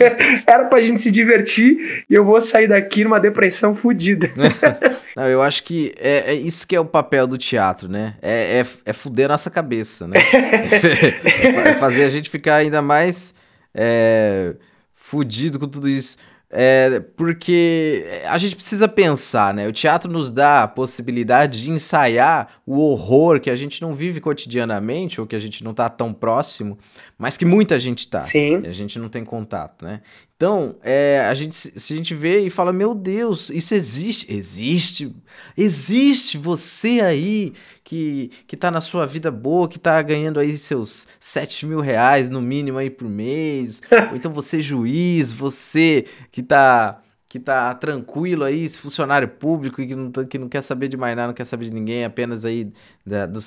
Era pra gente se divertir e eu vou sair daqui numa depressão fodida. Não, eu acho que é, é, isso que é o papel do teatro, né? É, é, é fuder a nossa cabeça, né? é fazer a gente ficar ainda mais é, fudido com tudo isso. É, porque a gente precisa pensar, né? O teatro nos dá a possibilidade de ensaiar o horror que a gente não vive cotidianamente ou que a gente não tá tão próximo, mas que muita gente tá. Sim. E a gente não tem contato, né? Então, é, a gente, se a gente vê e fala, meu Deus, isso existe. Existe. Existe você aí que, que tá na sua vida boa, que tá ganhando aí seus 7 mil reais no mínimo aí por mês. Ou então você juiz, você que tá que tá tranquilo aí, funcionário público que não, tá, que não quer saber de mais nada, não quer saber de ninguém, apenas aí da, do,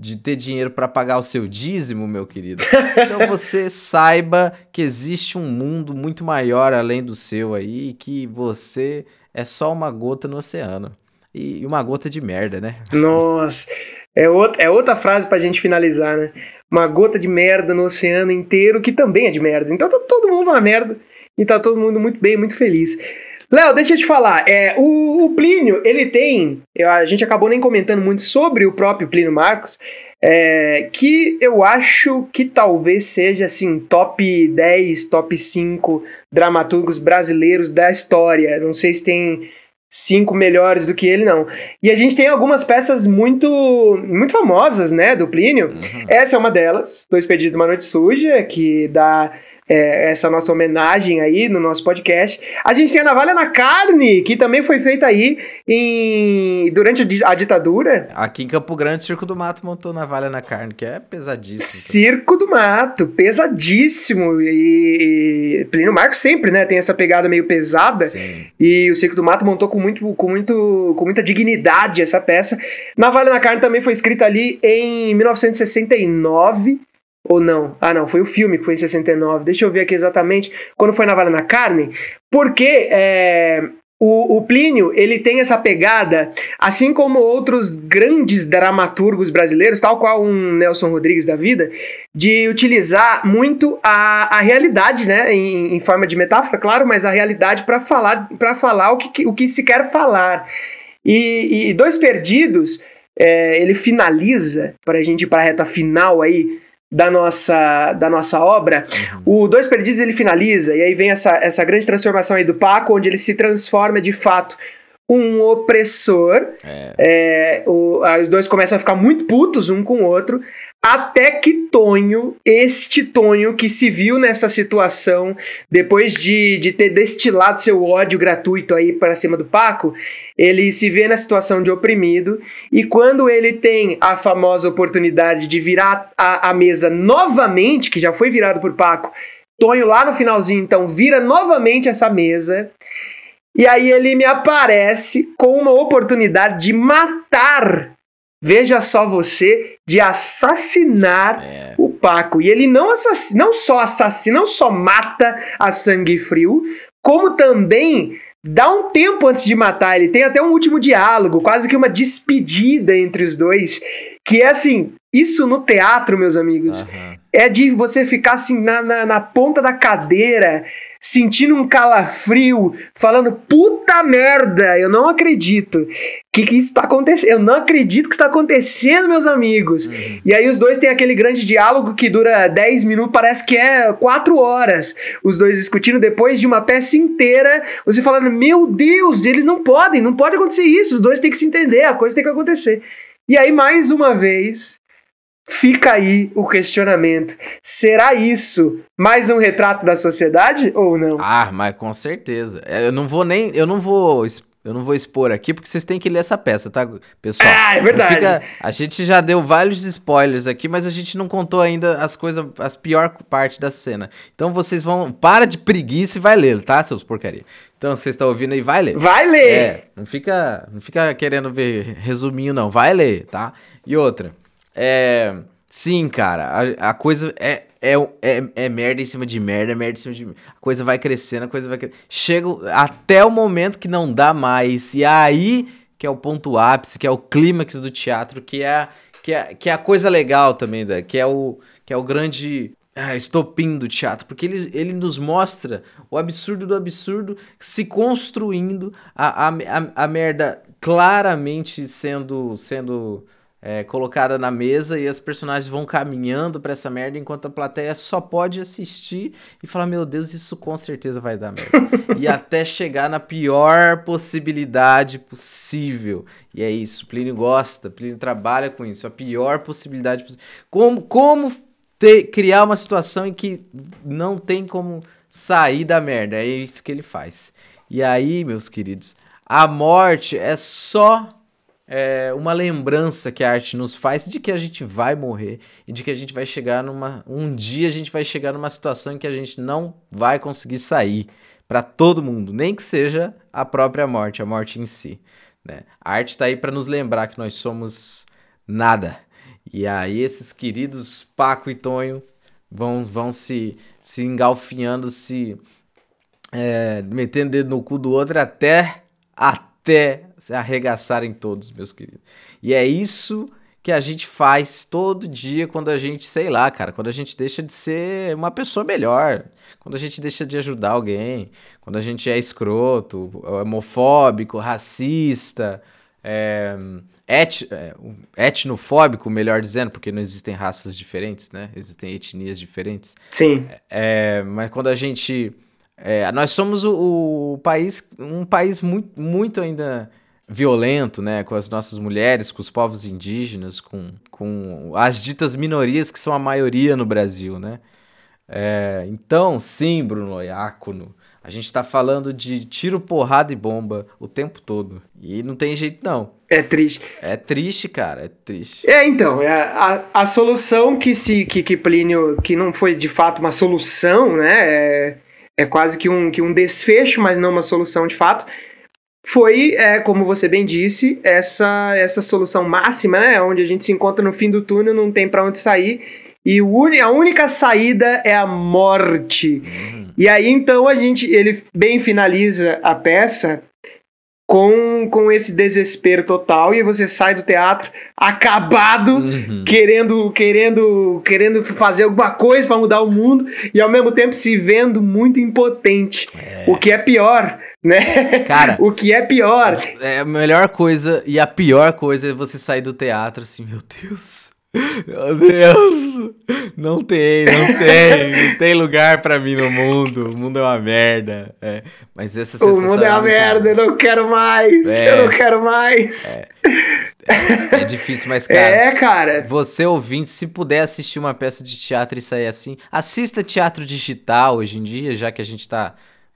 de ter dinheiro para pagar o seu dízimo, meu querido. Então você saiba que existe um mundo muito maior além do seu aí que você é só uma gota no oceano. E uma gota de merda, né? Nossa, é outra, é outra frase pra gente finalizar, né? Uma gota de merda no oceano inteiro que também é de merda. Então tá todo mundo uma merda e tá todo mundo muito bem, muito feliz. Léo, deixa eu te falar. É, o, o, Plínio, ele tem. A gente acabou nem comentando muito sobre o próprio Plínio Marcos, é, que eu acho que talvez seja assim, top 10, top 5 dramaturgos brasileiros da história. Não sei se tem cinco melhores do que ele, não. E a gente tem algumas peças muito muito famosas, né, do Plínio. Uhum. Essa é uma delas, Dois Pedidos de uma Noite Suja, que dá é, essa nossa homenagem aí no nosso podcast. A gente tem a Navalha na Carne, que também foi feita aí em, durante a ditadura. Aqui em Campo Grande, Circo do Mato montou Navalha na Carne, que é pesadíssimo. Circo do Mato, pesadíssimo. E, e Plínio Marcos sempre, né, tem essa pegada meio pesada. Sim. E o Circo do Mato montou com, muito, com, muito, com muita dignidade essa peça. Navalha na Carne também foi escrita ali em 1969. Ou não? Ah, não, foi o filme que foi em 69. Deixa eu ver aqui exatamente quando foi na Vale na Carne. Porque é, o, o, Plínio, ele tem essa pegada, assim como outros grandes dramaturgos brasileiros, tal qual um Nelson Rodrigues da vida, de utilizar muito a, a realidade, né, em, em forma de metáfora, claro, mas a realidade para falar, para falar o que, o que se quer falar. E, e Dois Perdidos, é, ele finaliza, para a gente ir para a reta final aí, da nossa, da nossa obra, uhum. o Dois Perdidos ele finaliza, e aí vem essa, essa grande transformação aí do Paco, onde ele se transforma de fato um opressor. É. É, o, os dois começam a ficar muito putos um com o outro. Até que Tonho, este Tonho que se viu nessa situação, depois de, de ter destilado seu ódio gratuito aí para cima do Paco, ele se vê na situação de oprimido e quando ele tem a famosa oportunidade de virar a, a mesa novamente, que já foi virado por Paco, Tonho lá no finalzinho então vira novamente essa mesa e aí ele me aparece com uma oportunidade de matar Veja só você de assassinar é. o Paco. E ele não, não só assassina, não só mata a sangue frio, como também dá um tempo antes de matar. Ele tem até um último diálogo, quase que uma despedida entre os dois. Que é assim, isso no teatro, meus amigos, uhum. é de você ficar assim na, na, na ponta da cadeira sentindo um calafrio, falando puta merda, eu não acredito que, que está acontecendo, eu não acredito que está acontecendo, meus amigos. Uhum. E aí os dois têm aquele grande diálogo que dura 10 minutos, parece que é 4 horas, os dois discutindo depois de uma peça inteira, você falando, meu Deus, eles não podem, não pode acontecer isso, os dois têm que se entender, a coisa tem que acontecer. E aí, mais uma vez, Fica aí o questionamento. Será isso mais um retrato da sociedade ou não? Ah, mas com certeza. É, eu não vou nem. Eu não vou. Eu não vou expor aqui porque vocês têm que ler essa peça, tá, pessoal? Ah, é verdade. Fica, a gente já deu vários spoilers aqui, mas a gente não contou ainda as coisas, as pior parte da cena. Então vocês vão. Para de preguiça e vai ler, tá, seus porcaria? Então vocês estão ouvindo aí, vai ler. Vai ler! É, não fica, não fica querendo ver resuminho, não. Vai ler, tá? E outra. É. Sim, cara, a, a coisa é, é, é, é merda em cima de merda, é merda em cima de merda. A coisa vai crescendo, a coisa vai crescendo. Chega até o momento que não dá mais. E aí que é o ponto ápice, que é o clímax do teatro, que é, que é, que é a coisa legal também, né? que, é o, que é o grande ah, estopim do teatro, porque ele, ele nos mostra o absurdo do absurdo se construindo, a, a, a, a merda claramente sendo, sendo é, colocada na mesa e as personagens vão caminhando para essa merda enquanto a plateia só pode assistir e falar: Meu Deus, isso com certeza vai dar merda. e até chegar na pior possibilidade possível. E é isso. Plínio gosta, Plínio trabalha com isso. A pior possibilidade possível. Como, como ter, criar uma situação em que não tem como sair da merda. É isso que ele faz. E aí, meus queridos, a morte é só é, uma lembrança que a arte nos faz de que a gente vai morrer e de que a gente vai chegar numa. Um dia a gente vai chegar numa situação em que a gente não vai conseguir sair para todo mundo, nem que seja a própria morte, a morte em si. Né? A arte está aí para nos lembrar que nós somos nada. E aí esses queridos Paco e Tonho vão, vão se, se engalfinhando, se é, metendo dedo no cu do outro até, até se arregaçarem todos, meus queridos. E é isso que a gente faz todo dia quando a gente, sei lá, cara, quando a gente deixa de ser uma pessoa melhor, quando a gente deixa de ajudar alguém, quando a gente é escroto, homofóbico, racista, é, et, é, etnofóbico, melhor dizendo, porque não existem raças diferentes, né? Existem etnias diferentes. Sim. É, mas quando a gente. É, nós somos o, o, país, um país muito, muito ainda violento, né, com as nossas mulheres, com os povos indígenas, com, com as ditas minorias que são a maioria no Brasil, né? É, então, sim, Bruno Iácono, a gente tá falando de tiro, porrada e bomba o tempo todo. E não tem jeito, não. É triste. É triste, cara, é triste. É, então, é a, a solução que se que, que Plínio, que não foi de fato uma solução, né? É, é quase que um, que um desfecho, mas não uma solução de fato foi, é, como você bem disse, essa, essa solução máxima, né? Onde a gente se encontra no fim do túnel, não tem para onde sair. E a única saída é a morte. Uhum. E aí, então, a gente, ele bem finaliza a peça com, com esse desespero total e você sai do teatro acabado, uhum. querendo querendo querendo fazer alguma coisa para mudar o mundo e ao mesmo tempo se vendo muito impotente. É. O que é pior, né? Cara, o que é pior. É a melhor coisa e a pior coisa é você sair do teatro assim, meu Deus. Meu Deus! Não tem, não tem. Não tem lugar para mim no mundo. O mundo é uma merda. É. Mas essa O mundo é uma merda, eu não quero mais. É. Eu não quero mais. É. É, é difícil, mas, cara. É, cara. Você ouvinte, se puder assistir uma peça de teatro e sair assim, assista teatro digital hoje em dia, já que a gente tá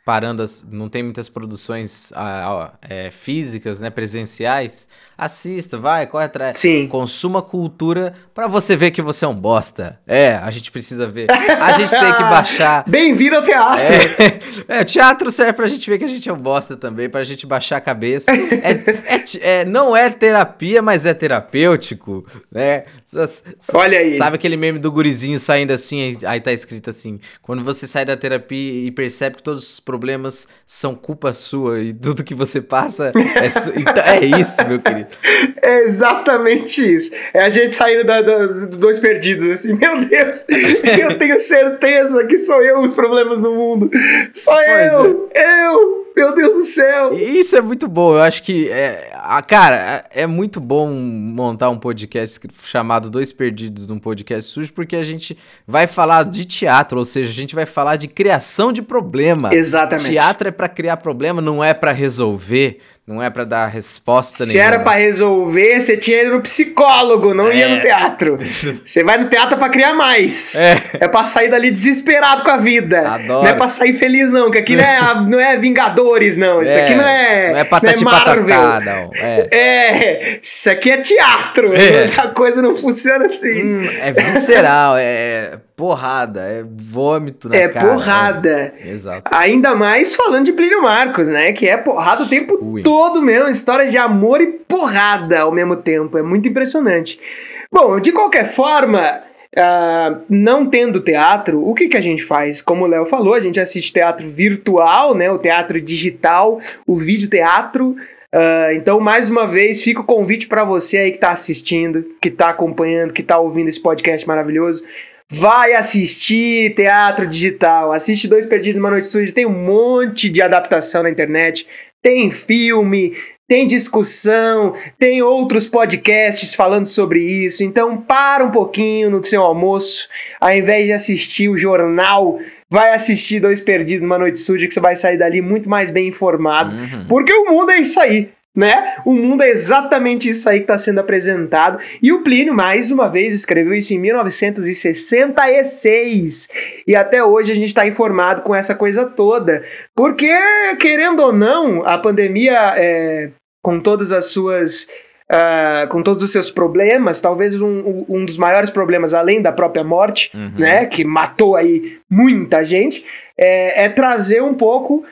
parando, as, não tem muitas produções ah, é, físicas, né, presenciais, assista, vai, corre atrás. Sim. Consuma cultura para você ver que você é um bosta. É, a gente precisa ver. A gente tem que baixar. Bem-vindo ao teatro. É, é, teatro serve pra gente ver que a gente é um bosta também, pra gente baixar a cabeça. É, é, é não é terapia, mas é terapêutico, né? Olha aí. Sabe aquele meme do gurizinho saindo assim, aí tá escrito assim: quando você sai da terapia e percebe que todos os problemas são culpa sua e tudo que você passa é, então, é isso, meu querido. É exatamente isso. É a gente saindo da, da, do Dois Perdidos, assim, meu Deus, eu tenho certeza que sou eu os problemas do mundo. Sou pois eu, é. eu, meu Deus do céu! Isso é muito bom. Eu acho que, é, a, cara, é muito bom montar um podcast chamado Dois Perdidos num podcast sujo, porque a gente vai falar de teatro, ou seja, a gente vai falar de criação de problema. Exatamente. Teatro é para criar problema, não é para resolver. Não é para dar resposta Se nenhuma. era para resolver, você tinha ido no psicólogo, não é. ia no teatro. Você vai no teatro para criar mais. É. é pra sair dali desesperado com a vida. Adoro. Não é pra sair feliz, não. Que aqui não é, não é Vingadores, não. Isso é. aqui não é. Não é patati não é Marvel. não. É. é. Isso aqui é teatro. É. A coisa não funciona assim. Hum, é visceral, é porrada, é vômito na é cara. É porrada. Exato. Ainda mais falando de Plínio Marcos, né? Que é porrada o tempo Ui. todo mesmo. História de amor e porrada ao mesmo tempo. É muito impressionante. Bom, de qualquer forma, uh, não tendo teatro, o que, que a gente faz? Como o Léo falou, a gente assiste teatro virtual, né? O teatro digital, o vídeo teatro. Uh, então, mais uma vez, fica o convite para você aí que está assistindo, que está acompanhando, que está ouvindo esse podcast maravilhoso. Vai assistir teatro digital, assiste Dois Perdidos numa Noite Suja, tem um monte de adaptação na internet, tem filme, tem discussão, tem outros podcasts falando sobre isso. Então, para um pouquinho no seu almoço, ao invés de assistir o jornal, vai assistir Dois Perdidos numa Noite Suja, que você vai sair dali muito mais bem informado, uhum. porque o mundo é isso aí. Né? O mundo é exatamente isso aí que está sendo apresentado. E o Plínio, mais uma vez, escreveu isso em 1966. E até hoje a gente está informado com essa coisa toda. Porque, querendo ou não, a pandemia, é, com todas as suas. Uh, com todos os seus problemas, talvez um, um dos maiores problemas, além da própria morte, uhum. né, que matou aí muita gente, é, é trazer um pouco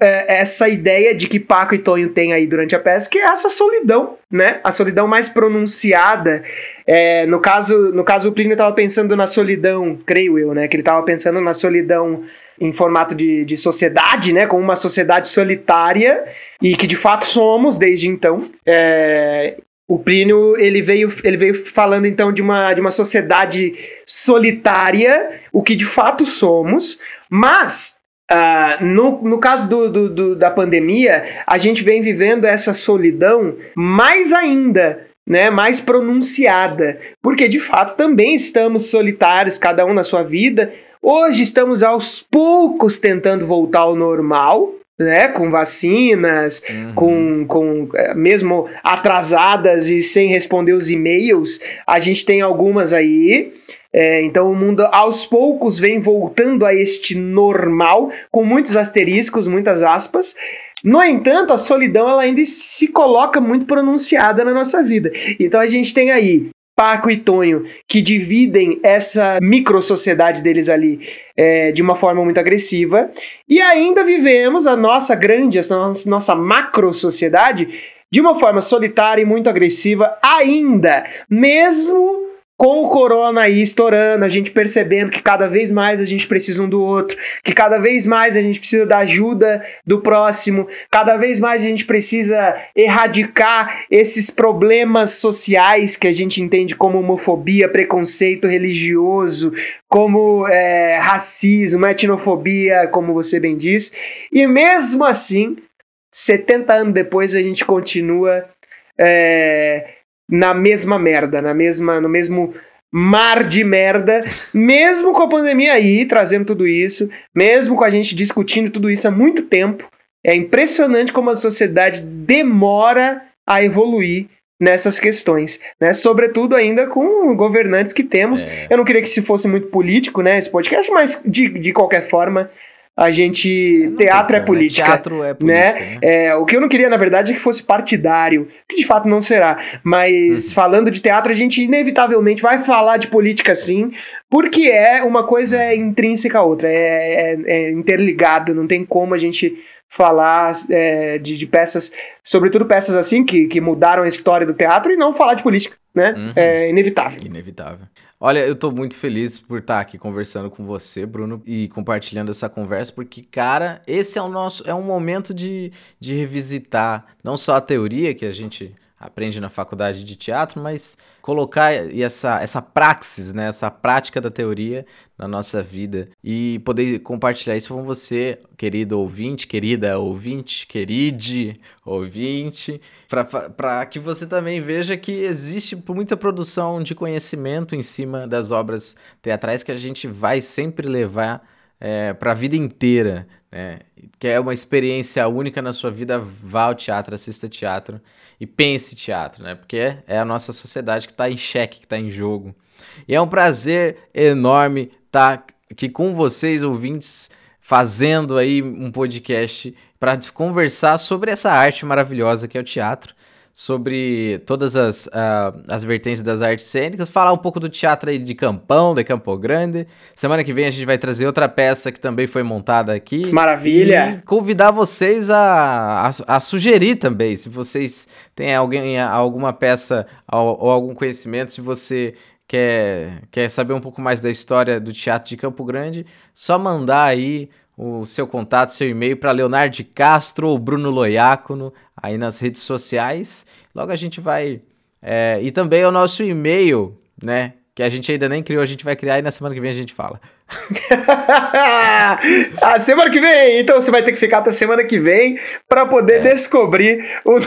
é, essa ideia de que Paco e Tonho têm aí durante a peça, que é essa solidão, né? A solidão mais pronunciada. É, no caso, no caso, o Plínio estava pensando na solidão, creio eu, né? Que ele estava pensando na solidão em formato de, de sociedade, né? Como uma sociedade solitária e que de fato somos desde então. É, o Plínio ele veio, ele veio falando então de uma, de uma sociedade solitária, o que de fato somos, mas Uh, no, no caso do, do, do, da pandemia, a gente vem vivendo essa solidão mais ainda, né, mais pronunciada, porque de fato também estamos solitários, cada um na sua vida. Hoje estamos aos poucos tentando voltar ao normal, né, com vacinas, uhum. com, com eh, mesmo atrasadas e sem responder os e-mails, a gente tem algumas aí. É, então o mundo aos poucos vem voltando a este normal, com muitos asteriscos, muitas aspas. No entanto, a solidão ela ainda se coloca muito pronunciada na nossa vida. Então a gente tem aí Paco e Tonho que dividem essa micro sociedade deles ali é, de uma forma muito agressiva. E ainda vivemos a nossa grande, a nossa, macro sociedade de uma forma solitária e muito agressiva ainda, mesmo com o corona aí estourando, a gente percebendo que cada vez mais a gente precisa um do outro, que cada vez mais a gente precisa da ajuda do próximo, cada vez mais a gente precisa erradicar esses problemas sociais que a gente entende como homofobia, preconceito religioso, como é, racismo, etnofobia, como você bem diz. E mesmo assim, 70 anos depois, a gente continua. É, na mesma merda, na mesma, no mesmo mar de merda, mesmo com a pandemia aí trazendo tudo isso, mesmo com a gente discutindo tudo isso há muito tempo. É impressionante como a sociedade demora a evoluir nessas questões, né? Sobretudo ainda com governantes que temos. É. Eu não queria que se fosse muito político, né, esse podcast, mas de, de qualquer forma, a gente. É, teatro é né? política. Teatro é política. Né? né? É, o que eu não queria, na verdade, é que fosse partidário, que de fato não será. Mas uhum. falando de teatro, a gente inevitavelmente vai falar de política sim, porque é uma coisa é intrínseca à outra, é, é, é interligado, não tem como a gente falar é, de, de, peças, sobretudo peças assim que, que mudaram a história do teatro e não falar de política, né? Uhum. É inevitável. Inevitável. Olha, eu tô muito feliz por estar aqui conversando com você, Bruno, e compartilhando essa conversa, porque, cara, esse é o nosso. É um momento de, de revisitar não só a teoria que a gente aprende na faculdade de teatro, mas colocar essa, essa praxis, né, essa prática da teoria na nossa vida e poder compartilhar isso com você, querido ouvinte, querida ouvinte, queride ouvinte, para que você também veja que existe muita produção de conhecimento em cima das obras teatrais que a gente vai sempre levar é, para a vida inteira, né? que é uma experiência única na sua vida, vá ao teatro, assista teatro e pense teatro, né? porque é, é a nossa sociedade que está em xeque, que está em jogo. E é um prazer enorme estar tá aqui com vocês, ouvintes, fazendo aí um podcast para conversar sobre essa arte maravilhosa que é o teatro, sobre todas as, uh, as vertentes das artes cênicas, falar um pouco do teatro aí de Campão, de Campo Grande. Semana que vem a gente vai trazer outra peça que também foi montada aqui. Maravilha! E convidar vocês a, a, a sugerir também, se vocês têm alguém, alguma peça ou, ou algum conhecimento, se você quer, quer saber um pouco mais da história do teatro de Campo Grande, só mandar aí o seu contato, seu e-mail para Leonardo Castro ou Bruno Loiacono aí nas redes sociais. Logo a gente vai. É, e também o nosso e-mail, né? Que a gente ainda nem criou, a gente vai criar e na semana que vem a gente fala. a semana que vem, então você vai ter que ficar até semana que vem para poder é. descobrir o,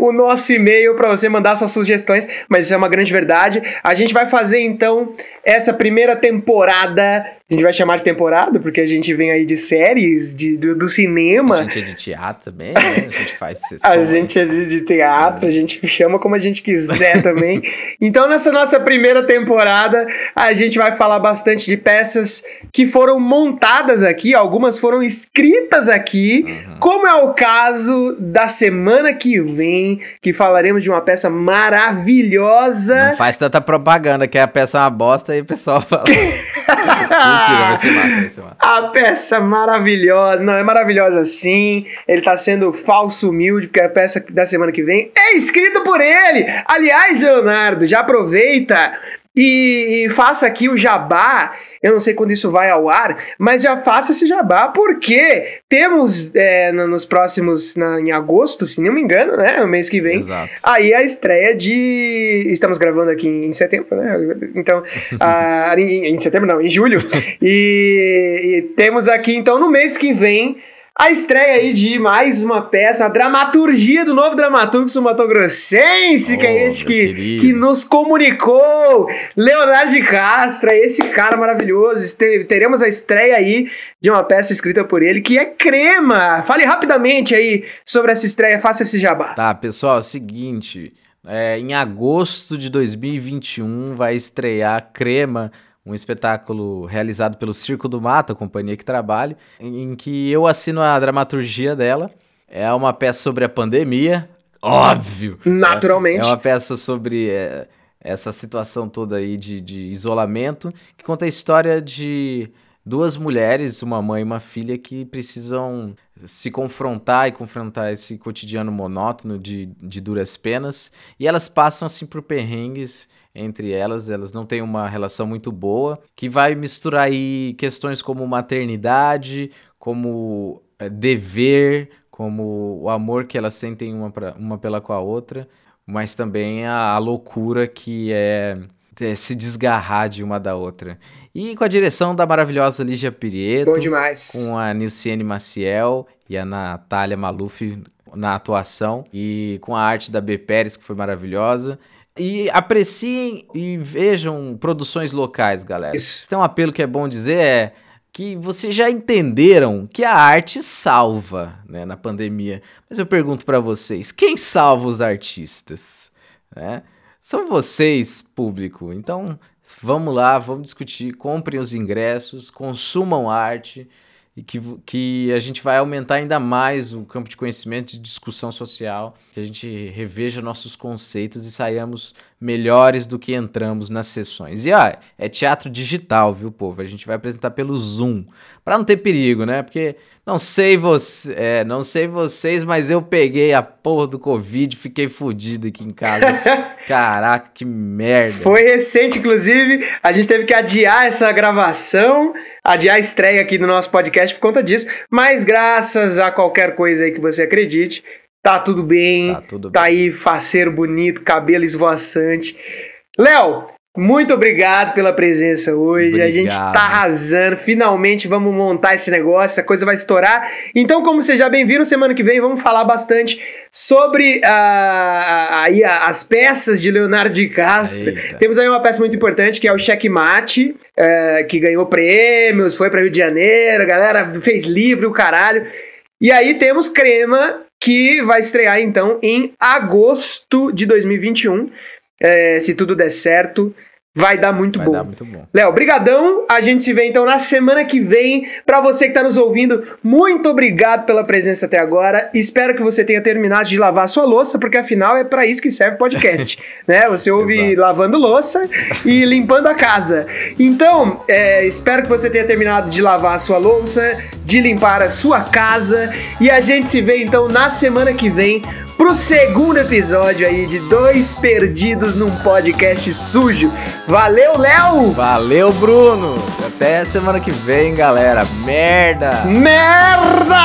o nosso e-mail para você mandar suas sugestões, mas isso é uma grande verdade. A gente vai fazer então essa primeira temporada a gente vai chamar de temporada, porque a gente vem aí de séries, de, do, do cinema. A gente é de teatro também, né? A gente faz sessões. a gente é de, de teatro, a gente chama como a gente quiser também. então, nessa nossa primeira temporada, a gente vai falar bastante de peças que foram montadas aqui, algumas foram escritas aqui, uhum. como é o caso da semana que vem, que falaremos de uma peça maravilhosa. Não faz tanta propaganda que a peça é uma bosta e o pessoal fala. Mentira, vai ser massa, vai ser massa. A peça maravilhosa, não, é maravilhosa sim. Ele tá sendo falso humilde, porque a peça da semana que vem é escrita por ele. Aliás, Leonardo, já aproveita e, e faça aqui o jabá eu não sei quando isso vai ao ar, mas já faça esse jabá, porque temos é, nos próximos, na, em agosto, se não me engano, né? No mês que vem, Exato. aí a estreia de. Estamos gravando aqui em setembro, né? Então, a, em, em, setembro não, em julho. e, e temos aqui, então, no mês que vem a estreia aí de mais uma peça, a dramaturgia do novo dramaturgo sumatogrossense, oh, que é este que, que nos comunicou, Leonardo de Castro, é esse cara maravilhoso. Teremos a estreia aí de uma peça escrita por ele, que é Crema. Fale rapidamente aí sobre essa estreia, faça esse jabá. Tá, pessoal, é o seguinte, é, em agosto de 2021 vai estrear Crema, um espetáculo realizado pelo Circo do Mato, a companhia que trabalho, em, que eu assino a dramaturgia dela. É uma peça sobre a pandemia, óbvio. Naturalmente. É, é uma peça sobre é, essa situação toda aí de, de isolamento, que conta a história de duas mulheres, uma mãe e uma filha, que precisam se confrontar e confrontar esse cotidiano monótono de, de duras penas. E elas passam assim por perrengues entre elas, elas não têm uma relação muito boa, que vai misturar aí questões como maternidade, como é, dever, como o amor que elas sentem uma, pra, uma pela com a outra, mas também a, a loucura que é, é, se desgarrar de uma da outra. E com a direção da maravilhosa Lígia Pirieto. Bom demais. Com a Nilciene Maciel e a Natália Maluf na atuação. E com a arte da B. Pérez, que foi maravilhosa. E apreciem e vejam produções locais, galera. Isso. Tem um apelo que é bom dizer é que vocês já entenderam que a arte salva, né, na pandemia. Mas eu pergunto para vocês, quem salva os artistas? Né? São vocês, público. Então, vamos lá, vamos discutir, comprem os ingressos, consumam arte e que, que a gente vai aumentar ainda mais o campo de conhecimento e discussão social, que a gente reveja nossos conceitos e saiamos melhores do que entramos nas sessões. E ah, é teatro digital, viu, povo? A gente vai apresentar pelo Zoom, para não ter perigo, né? Porque não sei você, é, não sei vocês, mas eu peguei a porra do Covid, fiquei fudido aqui em casa. Caraca, que merda. Foi recente, inclusive, a gente teve que adiar essa gravação, adiar a estreia aqui do nosso podcast por conta disso, mas graças a qualquer coisa aí que você acredite, Tá tudo bem. Tá, tudo tá aí, faceiro bonito, cabelo esvoaçante. Léo, muito obrigado pela presença hoje. Obrigado. A gente tá arrasando. Finalmente vamos montar esse negócio, a coisa vai estourar. Então, como vocês já bem viram, semana que vem vamos falar bastante sobre uh, aí as peças de Leonardo de Castro. Eita. Temos aí uma peça muito importante que é o Checkmate, uh, que ganhou prêmios, foi para Rio de Janeiro, a galera fez livro, o caralho. E aí temos Crema, que vai estrear então em agosto de 2021. É, se tudo der certo, vai dar muito vai bom. Dar muito bom. Léo, brigadão. A gente se vê então na semana que vem. Para você que está nos ouvindo, muito obrigado pela presença até agora. Espero que você tenha terminado de lavar a sua louça, porque afinal é para isso que serve o podcast, né? Você ouve lavando louça e limpando a casa. Então, é, espero que você tenha terminado de lavar a sua louça, de limpar a sua casa e a gente se vê então na semana que vem pro segundo episódio aí de Dois Perdidos num Podcast Sujo. Valeu, Léo! Valeu, Bruno! Até semana que vem, galera. Merda! Merda!